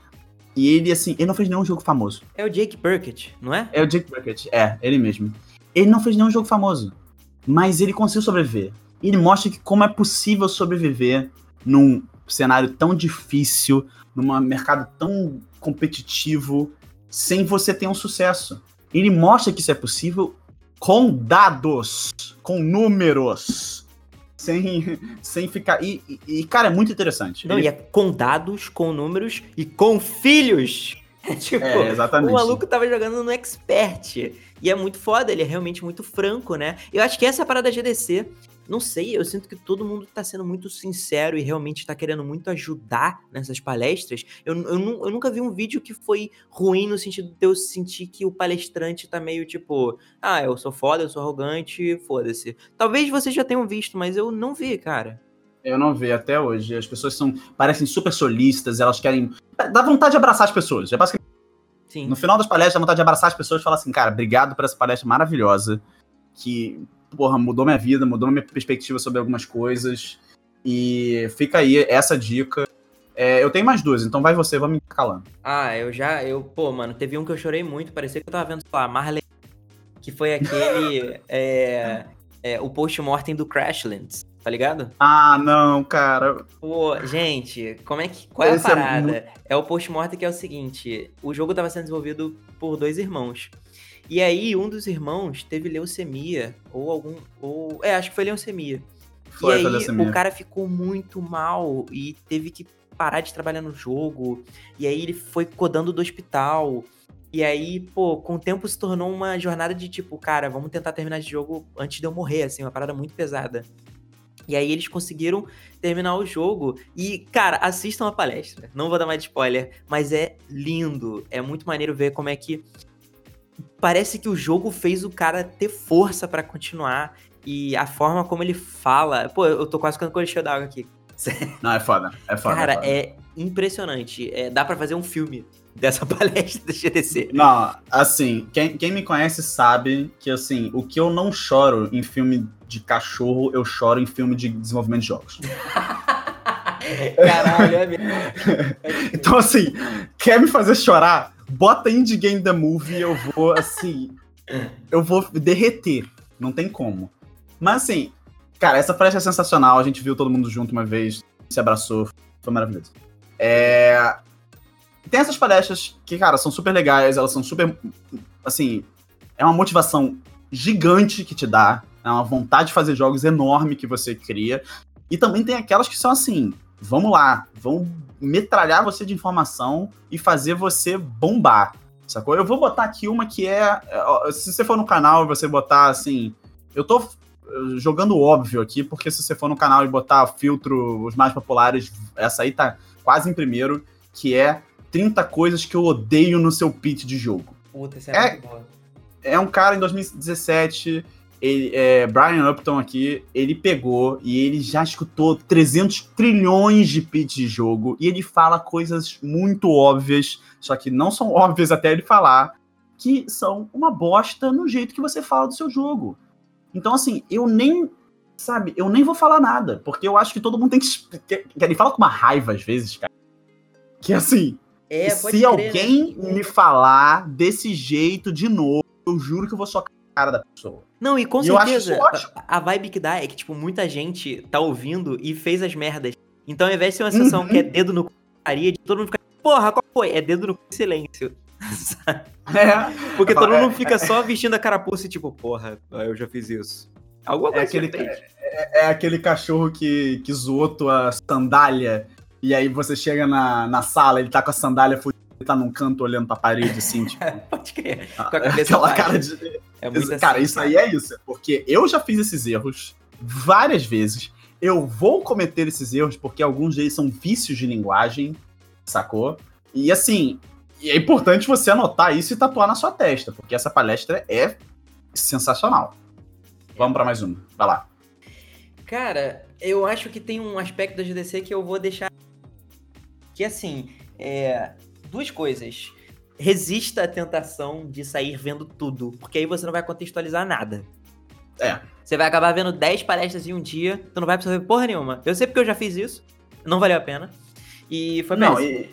E ele, assim, ele não fez nenhum jogo famoso. É o Jake Burkett, não é? É o Jake Burkett, é, ele mesmo. Ele não fez nenhum jogo famoso, mas ele conseguiu sobreviver. Ele mostra que como é possível sobreviver num cenário tão difícil, num mercado tão competitivo, sem você ter um sucesso. Ele mostra que isso é possível com dados, com números sem, sem ficar. E, e, cara, é muito interessante. Não, Ele... e é com dados, com números e com filhos. tipo, é, exatamente. o maluco tava jogando no Expert. E é muito foda, ele é realmente muito franco, né? Eu acho que essa é a parada da GDC. Não sei, eu sinto que todo mundo tá sendo muito sincero e realmente tá querendo muito ajudar nessas palestras. Eu, eu, eu nunca vi um vídeo que foi ruim no sentido de eu sentir que o palestrante tá meio tipo, ah, eu sou foda, eu sou arrogante, foda-se. Talvez vocês já tenham visto, mas eu não vi, cara. Eu não vi até hoje. As pessoas são parecem super solistas, elas querem. Dá vontade de abraçar as pessoas. É basicamente. Sim. No final das palestras, dá vontade de abraçar as pessoas e falar assim, cara, obrigado por essa palestra maravilhosa. Que, porra, mudou minha vida, mudou minha perspectiva sobre algumas coisas. E fica aí essa dica. É, eu tenho mais duas, então vai você, vamos me calando. Ah, eu já, eu, pô, mano, teve um que eu chorei muito, parecia que eu tava vendo, sei lá, Marley, que foi aquele, é, é, o post-mortem do Crashlands tá ligado? Ah, não, cara. Pô, gente, como é que. Qual é Esse a parada? É, muito... é o post-mortem que é o seguinte: o jogo tava sendo desenvolvido por dois irmãos. E aí, um dos irmãos teve leucemia, ou algum. Ou, é, acho que foi leucemia. Foi, e aí, o cara ficou muito mal e teve que parar de trabalhar no jogo. E aí, ele foi codando do hospital. E aí, pô, com o tempo se tornou uma jornada de tipo, cara, vamos tentar terminar esse jogo antes de eu morrer, assim, uma parada muito pesada. E aí eles conseguiram terminar o jogo. E, cara, assistam a palestra. Não vou dar mais spoiler, mas é lindo. É muito maneiro ver como é que. Parece que o jogo fez o cara ter força para continuar. E a forma como ele fala. Pô, eu tô quase ficando com o encheu d'água aqui. Não, é foda. É foda. Cara, é, foda. é impressionante. É, dá para fazer um filme dessa palestra da GDC. Não, assim, quem, quem me conhece sabe que, assim, o que eu não choro em filme de cachorro, eu choro em filme de desenvolvimento de jogos. Caralho, é mesmo. então, assim, quer me fazer chorar? Bota Indie Game The Movie, eu vou, assim. eu vou derreter. Não tem como. Mas, assim, cara, essa palestra é sensacional. A gente viu todo mundo junto uma vez, se abraçou, foi maravilhoso. É, tem essas palestras que, cara, são super legais, elas são super. Assim, é uma motivação gigante que te dá, é uma vontade de fazer jogos enorme que você cria. E também tem aquelas que são assim: vamos lá, vão metralhar você de informação e fazer você bombar. Sacou? Eu vou botar aqui uma que é. Se você for no canal e você botar assim. Eu tô jogando óbvio aqui, porque se você for no canal e botar filtro, os mais populares, essa aí tá quase em primeiro, que é 30 coisas que eu odeio no seu pitch de jogo. Puta, isso é, é muito bom. É um cara em 2017, ele, é, Brian Upton aqui, ele pegou e ele já escutou 300 trilhões de pitch de jogo e ele fala coisas muito óbvias, só que não são óbvias até ele falar, que são uma bosta no jeito que você fala do seu jogo. Então, assim, eu nem, sabe, eu nem vou falar nada, porque eu acho que todo mundo tem que. Ele fala com uma raiva às vezes, cara. Que assim, é, Se crer, alguém né? me falar desse jeito de novo, eu juro que eu vou socar cara da pessoa. Não, e com e certeza, a vibe que dá é que, tipo, muita gente tá ouvindo e fez as merdas. Então, ao invés de ser uma sessão uhum. que é dedo no faria de todo mundo ficar, porra, qual foi? É dedo no silêncio. é. Porque todo mundo fica só vestindo a carapuça e tipo, porra, eu já fiz isso. Alguma é coisa é aquele, é, é, é, aquele cachorro que, que zoou tua sandália e aí você chega na, na sala, ele tá com a sandália fudida, ele tá num canto olhando pra parede, assim, tipo. Pode crer. Com a cabeça Aquela cara de. É muito cara, assim, isso aí é isso. Porque eu já fiz esses erros várias vezes. Eu vou cometer esses erros porque alguns deles são vícios de linguagem, sacou? E assim, é importante você anotar isso e tatuar na sua testa, porque essa palestra é sensacional. Vamos para mais uma. Vai lá. Cara, eu acho que tem um aspecto da GDC que eu vou deixar que assim, é, duas coisas. Resista à tentação de sair vendo tudo, porque aí você não vai contextualizar nada. É. Você vai acabar vendo 10 palestras em um dia, tu não vai absorver porra nenhuma. Eu sei porque eu já fiz isso, não valeu a pena. E foi Não, e,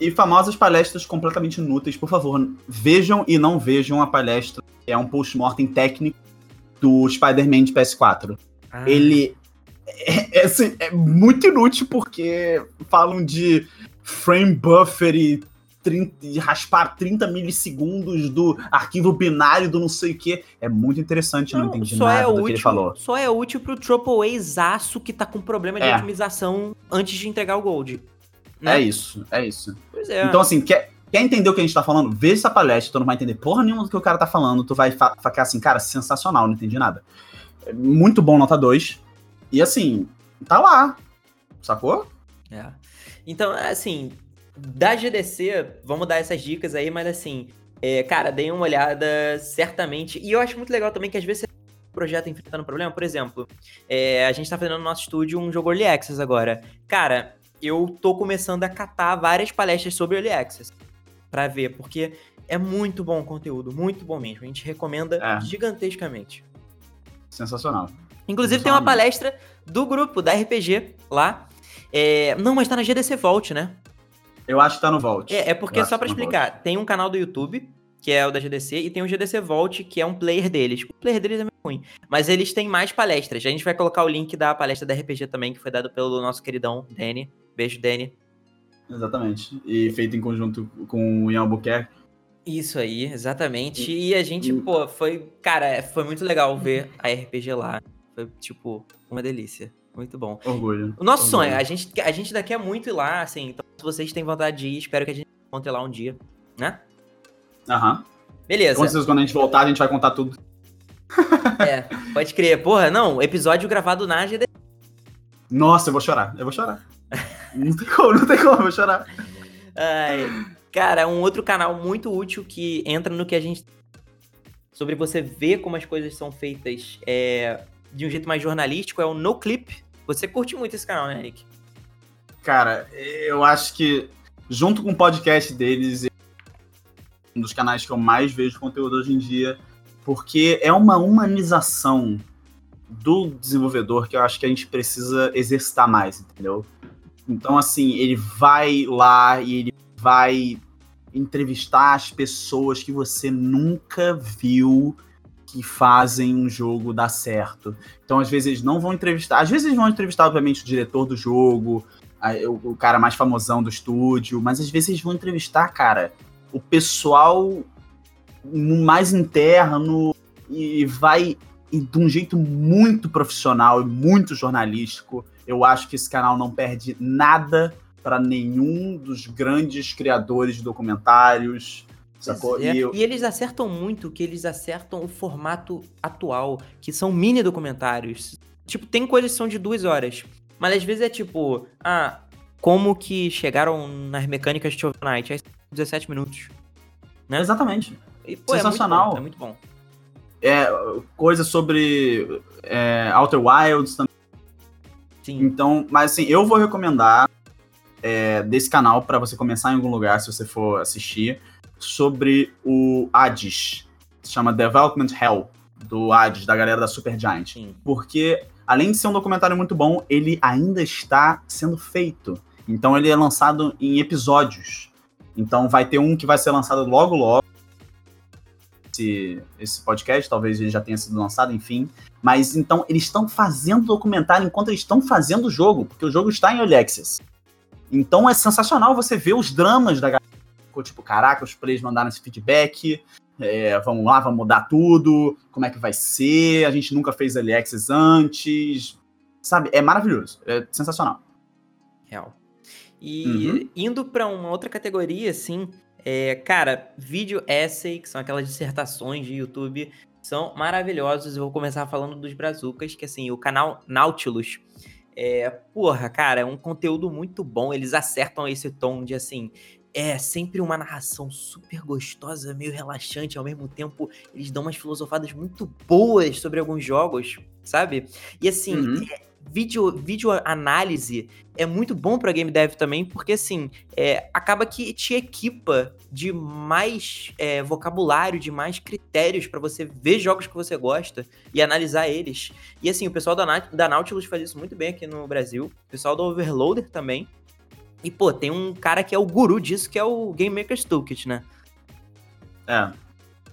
e famosas palestras completamente inúteis, por favor, vejam e não vejam a palestra, que é um post-mortem técnico do Spider-Man de PS4. Ah. Ele é, é, assim, é, muito inútil porque falam de frame buffer e, 30, e raspar 30 milissegundos do arquivo binário do não sei o que. É muito interessante, não, não entendi nada é do útil, que ele falou. Só é útil pro Triple aço que tá com problema de é. otimização antes de entregar o Gold. Né? É isso, é isso. Pois é. Então, assim, quer, quer entender o que a gente tá falando? Vê essa palestra, tu não vai entender porra nenhuma do que o cara tá falando, tu vai ficar assim, cara, sensacional, não entendi nada. Muito bom, nota 2. E assim, tá lá. Sacou? É. Então, assim, da GDC, vamos dar essas dicas aí, mas assim, é, cara, dei uma olhada certamente. E eu acho muito legal também que às vezes você projeto enfrentando um problema. Por exemplo, é, a gente tá fazendo no nosso estúdio um jogo Early Access agora. Cara, eu tô começando a catar várias palestras sobre Early Access pra ver, porque é muito bom o conteúdo, muito bom mesmo. A gente recomenda É. gigantescamente. Sensacional. Inclusive tem uma palestra do grupo da RPG lá. É, não, mas tá na GDC Vault, né? Eu acho que tá no Vault. É, é porque, Eu só tá no explicar, tem um canal do YouTube, que é o da GDC, e tem o GDC Vault, que é um player deles. O player deles é meio ruim. Mas eles têm mais palestras. A gente vai colocar o link da palestra da RPG também, que foi dado pelo nosso queridão Danny. Beijo, Danny. Exatamente. E feito em conjunto com o Ian Albuquerque. Isso aí, exatamente. E a gente, pô, foi. Cara, foi muito legal ver a RPG lá. Foi, tipo, uma delícia. Muito bom. Orgulho. O nosso Orgulho. sonho, a gente, a gente daqui é muito ir lá, assim. Então, se vocês têm vontade de ir, espero que a gente encontre lá um dia, né? Aham. Beleza. Com certeza, quando a gente voltar, a gente vai contar tudo. É, pode crer. Porra, não, episódio gravado na GD. Nossa, eu vou chorar. Eu vou chorar. não tem como, não tem como, eu vou chorar. Ai, cara, um outro canal muito útil que entra no que a gente. Sobre você ver como as coisas são feitas é, de um jeito mais jornalístico é o No Clip. Você curte muito esse canal, né, Nick? Cara, eu acho que, junto com o podcast deles, é um dos canais que eu mais vejo conteúdo hoje em dia, porque é uma humanização do desenvolvedor que eu acho que a gente precisa exercitar mais, entendeu? Então, assim, ele vai lá e ele vai entrevistar as pessoas que você nunca viu que fazem um jogo dar certo. Então, às vezes, eles não vão entrevistar. Às vezes, eles vão entrevistar, obviamente, o diretor do jogo, a- o, o cara mais famosão do estúdio, mas às vezes eles vão entrevistar, cara, o pessoal mais interno e vai e de um jeito muito profissional e muito jornalístico. Eu acho que esse canal não perde nada para nenhum dos grandes criadores de documentários. Sacou? É, E eu- E eles acertam muito que eles acertam o formato atual, que são mini documentários. Tipo, tem coisas que são de duas horas. Mas às vezes é tipo, ah, como que chegaram nas mecânicas de Shovel Knight? Aí são 17 minutos. Né? Exatamente. E, pô, é muito Sensacional. bom, É muito bom. É, coisa sobre é, Outer Wilds também. Sim. Então, mas assim, eu vou recomendar é, desse canal para você começar em algum lugar, se você for assistir, sobre o Hades. Se chama Development Hell, do Hades, da galera da Supergiant. Sim. Porque, além de ser um documentário muito bom, ele ainda está sendo feito. Então, ele é lançado em episódios. Então, vai ter um que vai ser lançado logo, logo. Esse, esse podcast, talvez ele já tenha sido lançado, enfim. Mas então eles estão fazendo documentário enquanto eles estão fazendo o jogo, porque o jogo está em Early Access. Então é sensacional você ver os dramas da galera. Ficou tipo, caraca, os players mandaram esse feedback, é, vamos lá, vamos mudar tudo, como é que vai ser, a gente nunca fez Early Access antes. Sabe, é maravilhoso, é sensacional. Real. E Uhum. indo pra uma outra categoria, assim, é, cara, vídeo essay, que são aquelas dissertações de YouTube, são maravilhosos. Eu vou começar falando dos Brazucas, que assim, o canal Nautilus. É, porra, cara, é um conteúdo muito bom. Eles acertam esse tom de assim. É sempre uma narração super gostosa, meio relaxante, ao mesmo tempo eles dão umas filosofadas muito boas sobre alguns jogos, sabe? E assim, Uhum. é, vídeo, vídeo análise é muito bom pra game dev também, porque assim, é, acaba que te equipa de mais é, vocabulário, de mais critérios pra você ver jogos que você gosta e analisar eles. E assim, o pessoal da, da Nautilus faz isso muito bem aqui no Brasil, o pessoal do Overloader também. E pô, tem um cara que é o guru disso, que é o Game Maker's Toolkit, né? É.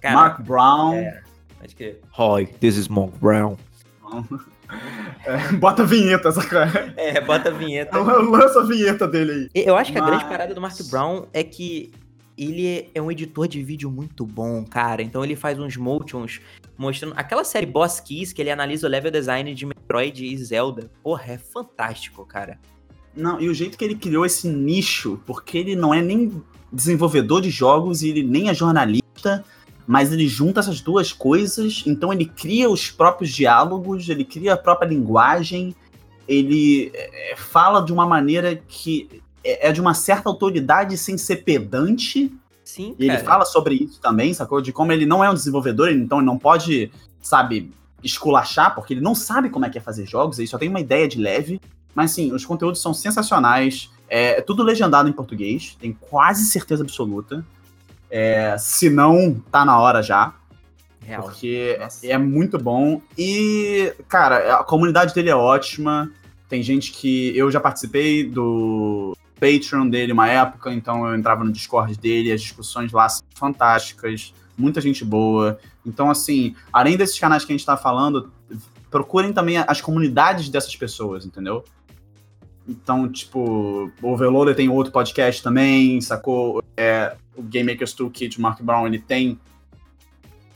Cara, Mark Brown. é. Acho que. Hi, this is Monk Brown. É, bota a vinheta, saca? É, bota a vinheta. Lança a vinheta dele aí. Eu acho que a grande Mas- parada do Mark Brown é que ele é um editor de vídeo muito bom, cara. Então ele faz uns motions mostrando. Aquela série Boss Keys, que ele analisa o level design de Metroid e Zelda. Porra, é fantástico, cara. Não, e o jeito que ele criou esse nicho, porque ele não é nem desenvolvedor de jogos e ele nem é jornalista, mas ele junta essas duas coisas, então ele cria os próprios diálogos, ele cria a própria linguagem, ele é, fala de uma maneira que é, é de uma certa autoridade sem ser pedante. Sim, E ele fala sobre isso também, sacou? De como ele não é um desenvolvedor, então ele não pode, sabe, esculachar, porque ele não sabe como é que é fazer jogos, ele só tem uma ideia de leve. Mas sim, os conteúdos são sensacionais. É, é tudo legendado em português, tenho quase certeza absoluta. É, se não, tá na hora já. Real. Porque Nossa. é muito bom. E, cara, a comunidade dele é ótima. Tem gente que. Eu já participei do Patreon dele uma época, então eu entrava no Discord dele, as discussões lá são fantásticas. Muita gente boa. Então, assim, além desses canais que a gente tá falando, procurem também as comunidades dessas pessoas, entendeu? Então, tipo, o Overloader tem outro podcast também, sacou? É, o Game Makers Toolkit, o Mark Brown, ele tem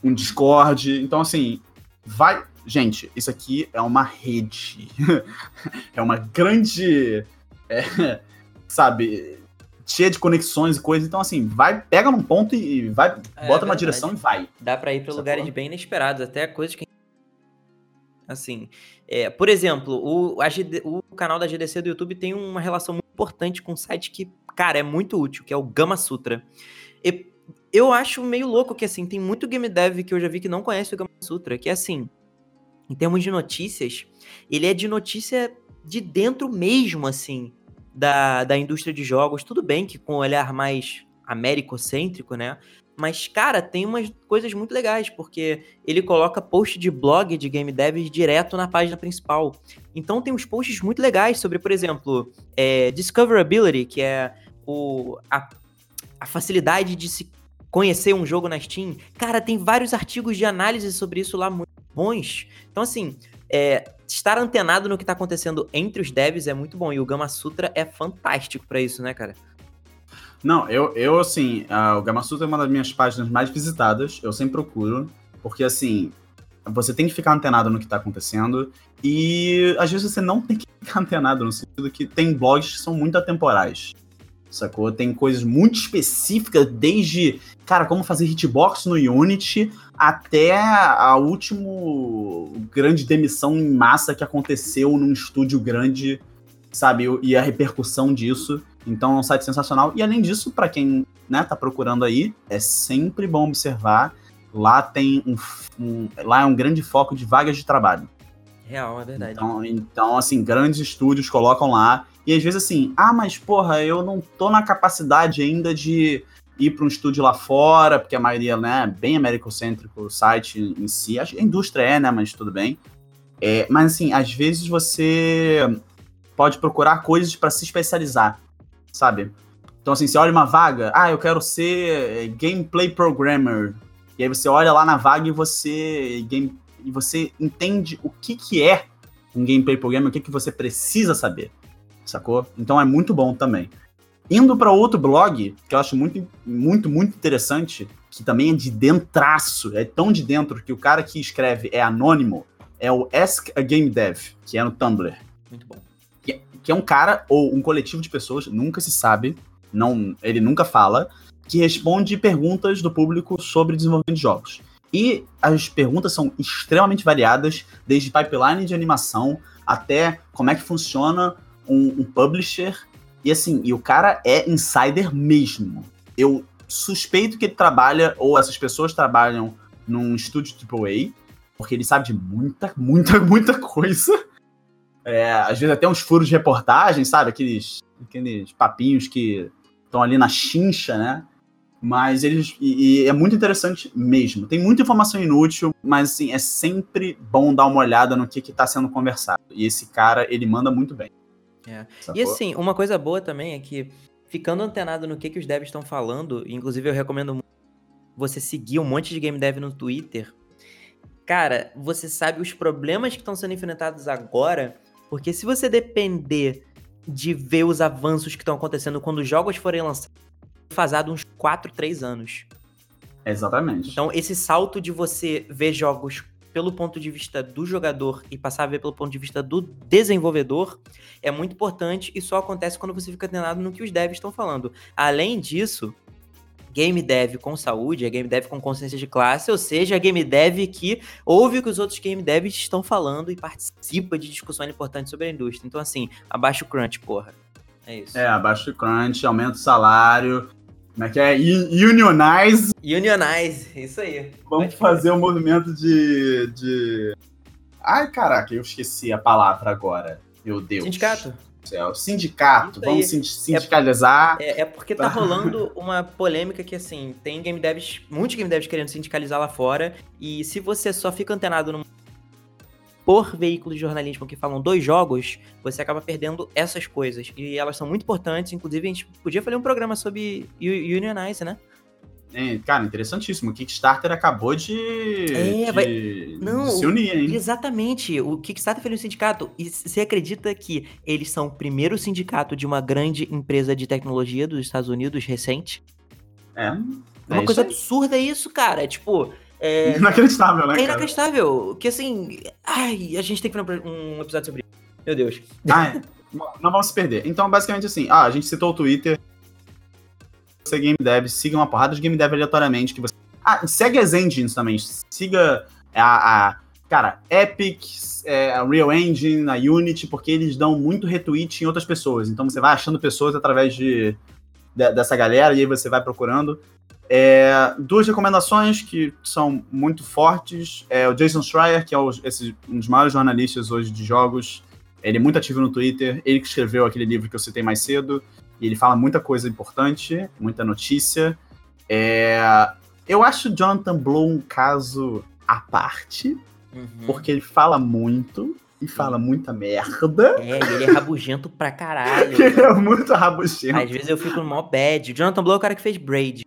um Discord. Então, assim, vai. Gente, isso aqui é uma rede. é uma grande. é, sabe? Cheia de conexões e coisas. Então, assim, vai, pega num ponto e vai, É, bota verdade. direção e vai. Dá pra ir pra lugares bem inesperados, até coisas que. Assim, é, por exemplo, o, GD o canal da GDC do YouTube tem uma relação muito importante com um site que, cara, é muito útil, que é o Gama Sutra. E eu acho meio louco que, assim, tem muito game dev que eu já vi que não conhece o Gama Sutra, que é assim, em termos de notícias, ele é de notícia de dentro mesmo, assim, da, da indústria de jogos. Tudo bem que com um olhar mais americocêntrico, né? Mas, cara, tem umas coisas muito legais, porque ele coloca post de blog de game devs direto na página principal. Então tem uns posts muito legais sobre, por exemplo, é, Discoverability, que é o, a, a facilidade de se conhecer um jogo na Steam. Cara, tem vários artigos de análise sobre isso lá muito bons. Então, assim, é, estar antenado no que tá acontecendo entre os devs é muito bom. E o Gama Sutra é fantástico pra isso, né, cara? Não, eu, eu assim, ah, o Gamasutra é uma das minhas páginas mais visitadas, eu sempre procuro, porque assim, você tem que ficar antenado no que tá acontecendo, e às vezes você não tem que ficar antenado, no sentido que tem blogs que são muito atemporais, sacou? Tem coisas muito específicas, desde, cara, como fazer hitbox no Unity, até a última grande demissão em massa que aconteceu num estúdio grande, sabe? E a repercussão disso. Então é um site sensacional. E além disso, para quem né, tá procurando aí, é sempre bom observar. Lá tem um, um- lá é um grande foco de vagas de trabalho. Real, é verdade. Então, então, assim, grandes estúdios colocam lá. E às vezes assim, ah, mas porra, eu não tô na capacidade ainda de ir para um estúdio lá fora, porque a maioria, né, é bem americocêntrico o site em si. A indústria é, né, mas tudo bem. É, mas assim, às vezes você pode procurar coisas para se especializar, sabe? Então assim, você olha uma vaga, ah, eu quero ser eh, gameplay programmer. E aí você olha lá na vaga e você game, e você entende o que que é um gameplay programmer, o que que você precisa saber, sacou? Então é muito bom também. Indo para outro blog, que eu acho muito, muito, muito interessante, que também é de dentraço, é tão de dentro que o cara que escreve é anônimo, é o Ask a Game Dev, que é no Tumblr Muito bom. Que é um cara ou um coletivo de pessoas, nunca se sabe, não, ele nunca fala, que responde perguntas do público sobre desenvolvimento de jogos. E as perguntas são extremamente variadas, desde pipeline de animação até como é que funciona um, um publisher. E assim, e o cara é insider mesmo. Eu suspeito que ele trabalha, ou essas pessoas trabalham num estúdio AAA, porque ele sabe de muita, muita, muita coisa. É, às vezes até uns furos de reportagem, sabe? Aqueles, aqueles papinhos que estão ali na chincha, né? Mas eles. E, e é muito interessante mesmo. Tem muita informação inútil, mas assim, é sempre bom dar uma olhada no que está sendo conversado. E esse cara, ele manda muito bem. É. E assim, uma coisa boa também é que, ficando antenado no que, que os devs estão falando, inclusive eu recomendo muito você seguir um monte de game dev no Twitter. Cara, você sabe os problemas que estão sendo enfrentados agora, porque se você depender de ver os avanços que estão acontecendo quando os jogos forem lançados, fazado uns 4, 3 anos. Exatamente. Então, esse salto de você ver jogos pelo ponto de vista do jogador e passar a ver pelo ponto de vista do desenvolvedor é muito importante e só acontece quando você fica antenado no que os devs estão falando. Além disso, game dev com saúde, é game dev com consciência de classe, ou seja, é game dev que ouve o que os outros game devs estão falando e participa de discussões importantes sobre a indústria. Então, assim, abaixa o crunch, porra. É isso. É, abaixa o crunch, aumenta o salário. Como é que é? Unionize. Unionize, isso aí. Vamos fazer um movimento de, de. Ai, caraca, eu esqueci a palavra agora. Meu Deus. Sindicato? Céu. Sindicato, vamos sindicalizar. É, é, porque tá rolando uma polêmica que, assim, tem game devs, muitos game devs querendo sindicalizar lá fora, e se você só fica antenado no por veículos de jornalismo que falam dois jogos, você acaba perdendo essas coisas. E elas são muito importantes, inclusive a gente podia fazer um programa sobre Unionize, né? É, cara, interessantíssimo. O Kickstarter acabou de, é, de, vai... Não, de se unir, hein? Exatamente. O Kickstarter fez um sindicato. E você acredita que eles são o primeiro sindicato de uma grande empresa de tecnologia dos Estados Unidos recente? É. É uma coisa aí. absurda isso, cara. Tipo. É... Inacreditável, né? É inacreditável. Que assim. Ai, a gente tem que fazer um episódio sobre isso. Meu Deus. Ah, não vamos se perder. Então, basicamente assim, ah, a gente citou o Twitter você game dev, siga uma porrada de game dev aleatoriamente que você. Ah, segue as engines também. Siga a, a cara, Epic, é, a Real Engine, a Unity, porque eles dão muito retweet em outras pessoas. Então você vai achando pessoas através de, de dessa galera e aí você vai procurando. É, duas recomendações que são muito fortes. É o Jason Schreier, que é o, esse, um dos maiores jornalistas hoje de jogos. Ele é muito ativo no Twitter. Ele que escreveu aquele livro que eu citei mais cedo. E ele fala muita coisa importante, muita notícia. É... Eu acho Jonathan Blow um caso à parte, uhum. porque ele fala muito e fala muita merda. É, ele é rabugento pra caralho. ele é muito rabugento. Às vezes eu fico no mó bad. O Jonathan Blow é o cara que fez Braid.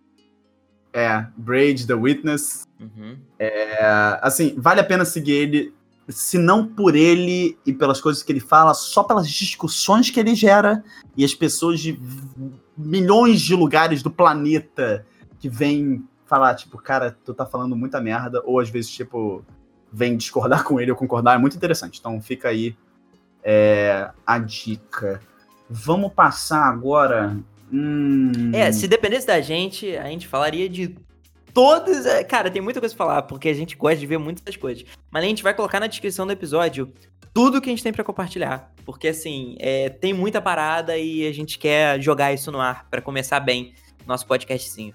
É, Braid, The Witness. Uhum. É, assim, vale a pena seguir ele se não por ele e pelas coisas que ele fala, só pelas discussões que ele gera e as pessoas de milhões de lugares do planeta que vêm falar, tipo, cara, tu tá falando muita merda, ou às vezes, tipo, vem discordar com ele ou concordar, é muito interessante. Então fica aí é, a dica. Vamos passar agora. Hum... É, se dependesse da gente, a gente falaria de todas. É, cara, tem muita coisa pra falar, porque a gente gosta de ver muitas coisas. Mas a gente vai colocar na descrição do episódio tudo que a gente tem para compartilhar. Porque, assim, é, tem muita parada e a gente quer jogar isso no ar para começar bem nosso podcastzinho.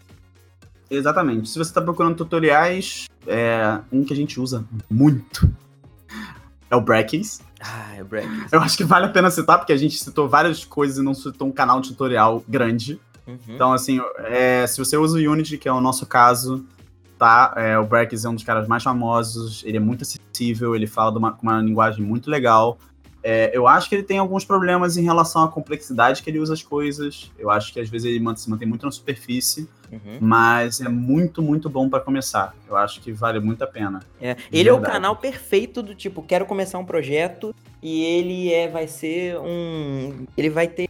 Exatamente. Se você tá procurando tutoriais, é, um que a gente usa muito é o Brackens. Ah, é o Brackens. Eu acho que vale a pena citar, porque a gente citou várias coisas e não citou um canal de tutorial grande. Uhum. Então, assim, é, se você usa o Unity, que é o nosso caso, tá? É, o Brex é um dos caras mais famosos, ele é muito acessível, ele fala com uma, uma linguagem muito legal. É, eu acho que ele tem alguns problemas em relação à complexidade que ele usa as coisas. Eu acho que às vezes ele se mantém muito na superfície, uhum. mas é muito, muito bom para começar. Eu acho que vale muito a pena. É. Ele é o canal perfeito do tipo, quero começar um projeto e ele é, vai ser um. Ele vai ter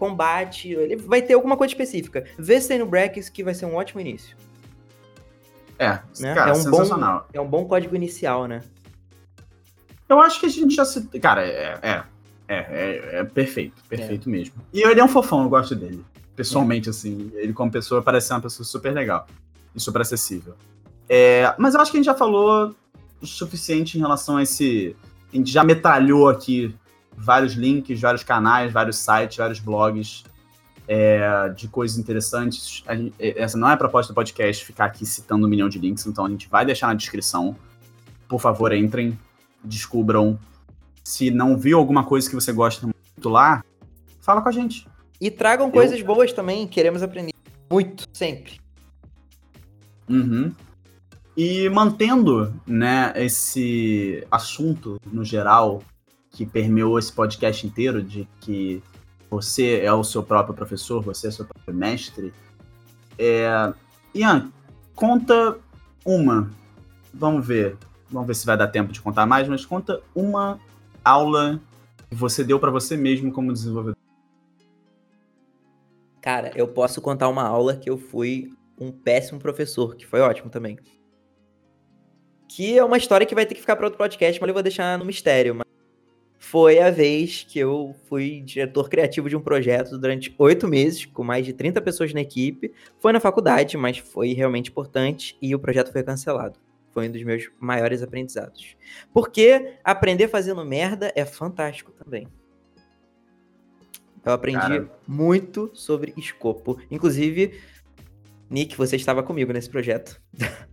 combate, ele vai ter alguma coisa específica. Vê se tem no Brackets que vai ser um ótimo início. É, né? cara, é um sensacional. Bom, é um bom código inicial, né? Eu acho que a gente já se. Cara, é, é, é, é, é perfeito, perfeito é. mesmo. E ele é um fofão, eu gosto dele. Pessoalmente, é. assim, ele como pessoa parece ser uma pessoa super legal e super acessível. É, mas eu acho que a gente já falou o suficiente em relação a esse. A gente já metralhou aqui vários links, vários canais, vários sites, vários blogs é, de coisas interessantes. Gente, essa não é a proposta do podcast ficar aqui citando um milhão de links, então a gente vai deixar na descrição. Por favor, entrem, descubram. Se não viu alguma coisa que você gosta muito lá, fala com a gente. E tragam Eu... coisas boas também, queremos aprender muito, sempre. Uhum. E mantendo, né, esse assunto no geral que permeou esse podcast inteiro, de que você é o seu próprio professor, você é o seu próprio mestre. É... Ian, conta uma. Vamos ver. Vamos ver se vai dar tempo de contar mais, mas conta uma aula que você deu para você mesmo como desenvolvedor. Cara, eu posso contar uma aula que eu fui um péssimo professor, que foi ótimo também. Que é uma história que vai ter que ficar para outro podcast, mas eu vou deixar no mistério. Mas foi a vez que eu fui diretor criativo de um projeto durante oito meses, com mais de 30 pessoas na equipe. Foi na faculdade, mas foi realmente importante e o projeto foi cancelado. Foi um dos meus maiores aprendizados. Porque aprender fazendo merda é fantástico também. Eu aprendi Cara. muito sobre escopo. Inclusive, Nick, você estava comigo nesse projeto.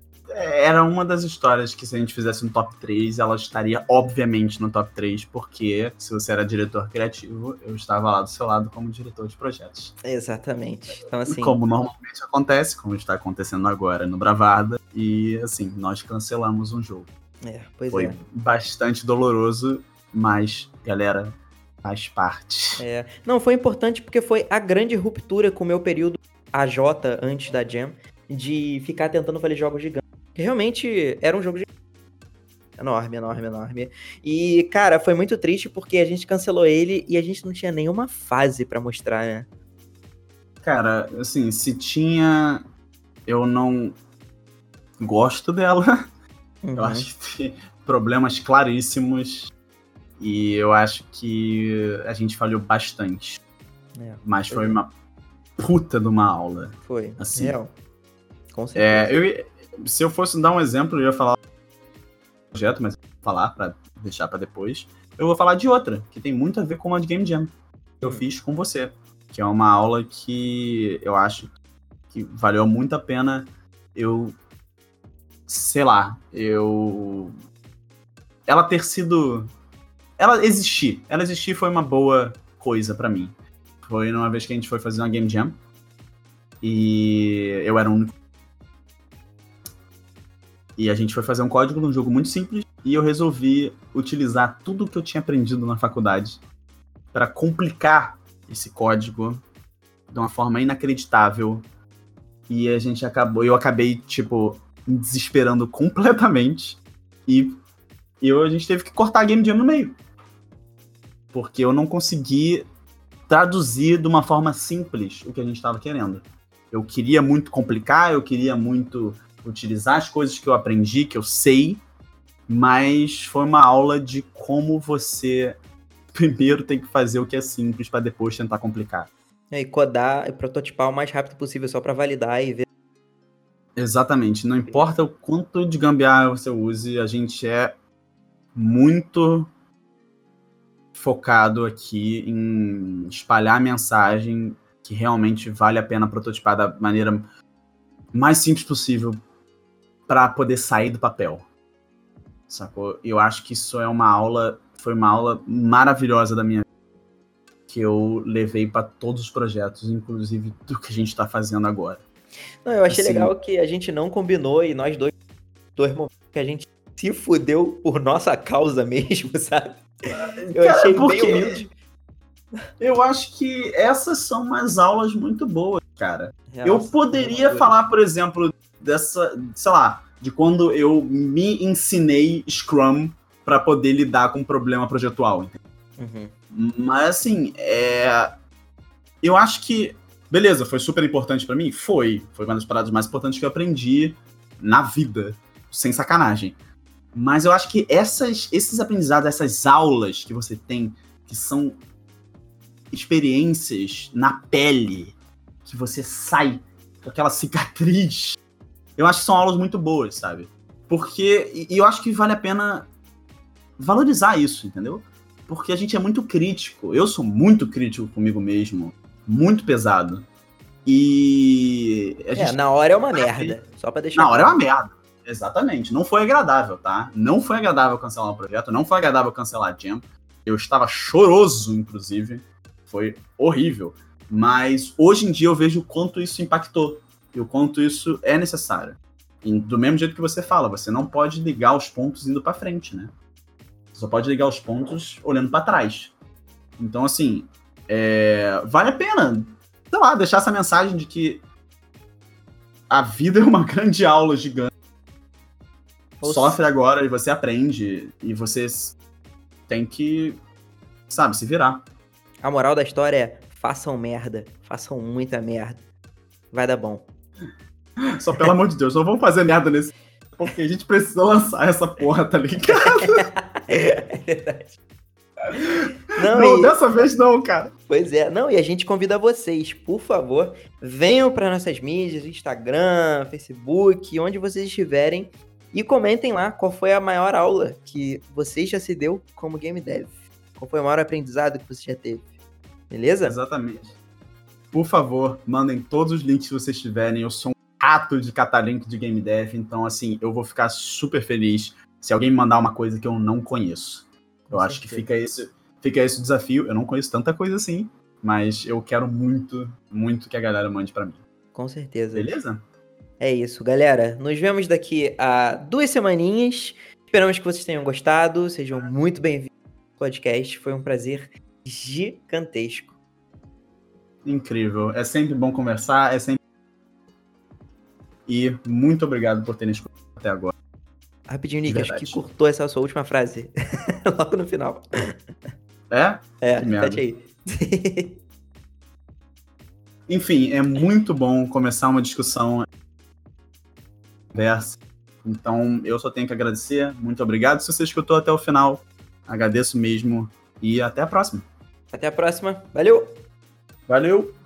Era uma das histórias que se a gente fizesse um top 3, ela estaria obviamente no top 3, porque se você era diretor criativo, eu estava lá do seu lado como diretor de projetos. Exatamente. Então, assim. Como normalmente acontece, como está acontecendo agora no Bravada, e assim, nós cancelamos um jogo. É, pois Foi é. bastante doloroso, mas, galera, faz parte. É. Não, foi importante porque foi a grande ruptura com o meu período AJ antes da Jam, de ficar tentando fazer jogos gigantes realmente era um jogo de enorme, enorme, enorme. E, cara, foi muito triste porque a gente cancelou ele e a gente não tinha nenhuma fase para mostrar, né? Cara, assim, se tinha. Eu não gosto dela. Uhum. Eu acho que tem problemas claríssimos. E eu acho que a gente falhou bastante. É, Mas foi, foi uma puta de uma aula. Foi. Assim. Real. Com é, certeza. É, eu, se eu fosse dar um exemplo, eu ia falar projeto, mas vou falar para deixar para depois. Eu vou falar de outra, que tem muito a ver com a de Game Jam. Que eu hum. fiz com você. Que é uma aula que eu acho que valeu muito a pena eu. Sei lá, eu. Ela ter sido. Ela existir. Ela existir foi uma boa coisa para mim. Foi numa vez que a gente foi fazer uma Game Jam. E eu era o único e a gente foi fazer um código num jogo muito simples e eu resolvi utilizar tudo que eu tinha aprendido na faculdade para complicar esse código de uma forma inacreditável. E a gente acabou, eu acabei tipo me desesperando completamente e eu, a gente teve que cortar a game jam no meio. Porque eu não consegui traduzir de uma forma simples o que a gente estava querendo. Eu queria muito complicar, eu queria muito utilizar as coisas que eu aprendi, que eu sei, mas foi uma aula de como você primeiro tem que fazer o que é simples para depois tentar complicar. É, e codar e prototipar o mais rápido possível só para validar e ver. Exatamente. Não importa o quanto de gambiarra você use, a gente é muito focado aqui em espalhar a mensagem que realmente vale a pena prototipar da maneira mais simples possível para poder sair do papel. Sacou? Eu acho que isso é uma aula, foi uma aula maravilhosa da minha vida, que eu levei para todos os projetos, inclusive do que a gente está fazendo agora. Não, eu achei assim, legal que a gente não combinou e nós dois, dois momentos que a gente se fudeu por nossa causa mesmo, sabe? Eu Cara, achei bem humilde. Eu acho que essas são umas aulas muito boas, cara. eu poderia falar, por exemplo, dessa, sei lá, de quando eu me ensinei Scrum para poder lidar com um problema projetual. Uhum. Mas assim, é... eu acho que, beleza, foi super importante para mim? Foi. Foi uma das paradas mais importantes que eu aprendi na vida, sem sacanagem. Mas eu acho que essas, esses aprendizados, essas aulas que você tem, que são experiências na pele, que você sai com aquela cicatriz eu acho que são aulas muito boas, sabe? Porque. E eu acho que vale a pena valorizar isso, entendeu? Porque a gente é muito crítico. Eu sou muito crítico comigo mesmo. Muito pesado. E. é, na hora é uma merda. Só pra deixar. Na hora é uma merda. Exatamente. Não foi agradável, tá? Não foi agradável cancelar o projeto, não foi agradável cancelar a Jam. Eu estava choroso, inclusive. Foi horrível. Mas hoje em dia eu vejo o quanto isso impactou e o quanto isso é necessário. E do mesmo jeito que você fala, você não pode ligar os pontos indo para frente, né? Você só pode ligar os pontos olhando para trás. Então, assim, é... vale a pena, sei lá, deixar essa mensagem de que a vida é uma grande aula gigante. Sofre agora e você aprende. E você tem que, sabe, se virar. A moral da história é: façam merda. Façam muita merda. Vai dar bom. Só pelo amor de Deus, não vamos fazer merda nesse. Porque a gente precisa lançar essa porra, tá ligado? é verdade. Não, não e... dessa vez não, cara. Pois é. Não, e a gente convida vocês, por favor, venham para nossas mídias, Instagram, Facebook, onde vocês estiverem, e comentem lá qual foi a maior aula que você já se deu como game dev. Qual foi o maior aprendizado que você já teve. Beleza? Exatamente. Por favor, mandem todos os links que vocês tiverem. Eu sou um rato de catalink de game dev, então assim, eu vou ficar super feliz se alguém me mandar uma coisa que eu não conheço. Eu acho que fica esse, fica esse desafio. Eu não conheço tanta coisa assim, mas eu quero muito, muito que a galera mande para mim. Com certeza. Beleza? É isso, galera. Nos vemos daqui a duas semaninhas. Esperamos que vocês tenham gostado. Sejam muito bem-vindos ao podcast. Foi um prazer gigantesco. Incrível. É sempre bom conversar. É sempre. E muito obrigado por terem escutado até agora. Rapidinho, Nick, acho que cortou essa sua última frase. Logo no final. É? É, repete aí. Enfim, é muito bom começar uma discussão conversa. Então, eu só tenho que agradecer. Muito obrigado. Se você escutou até o final, agradeço mesmo. E até a próxima. Até a próxima. Valeu! Valeu!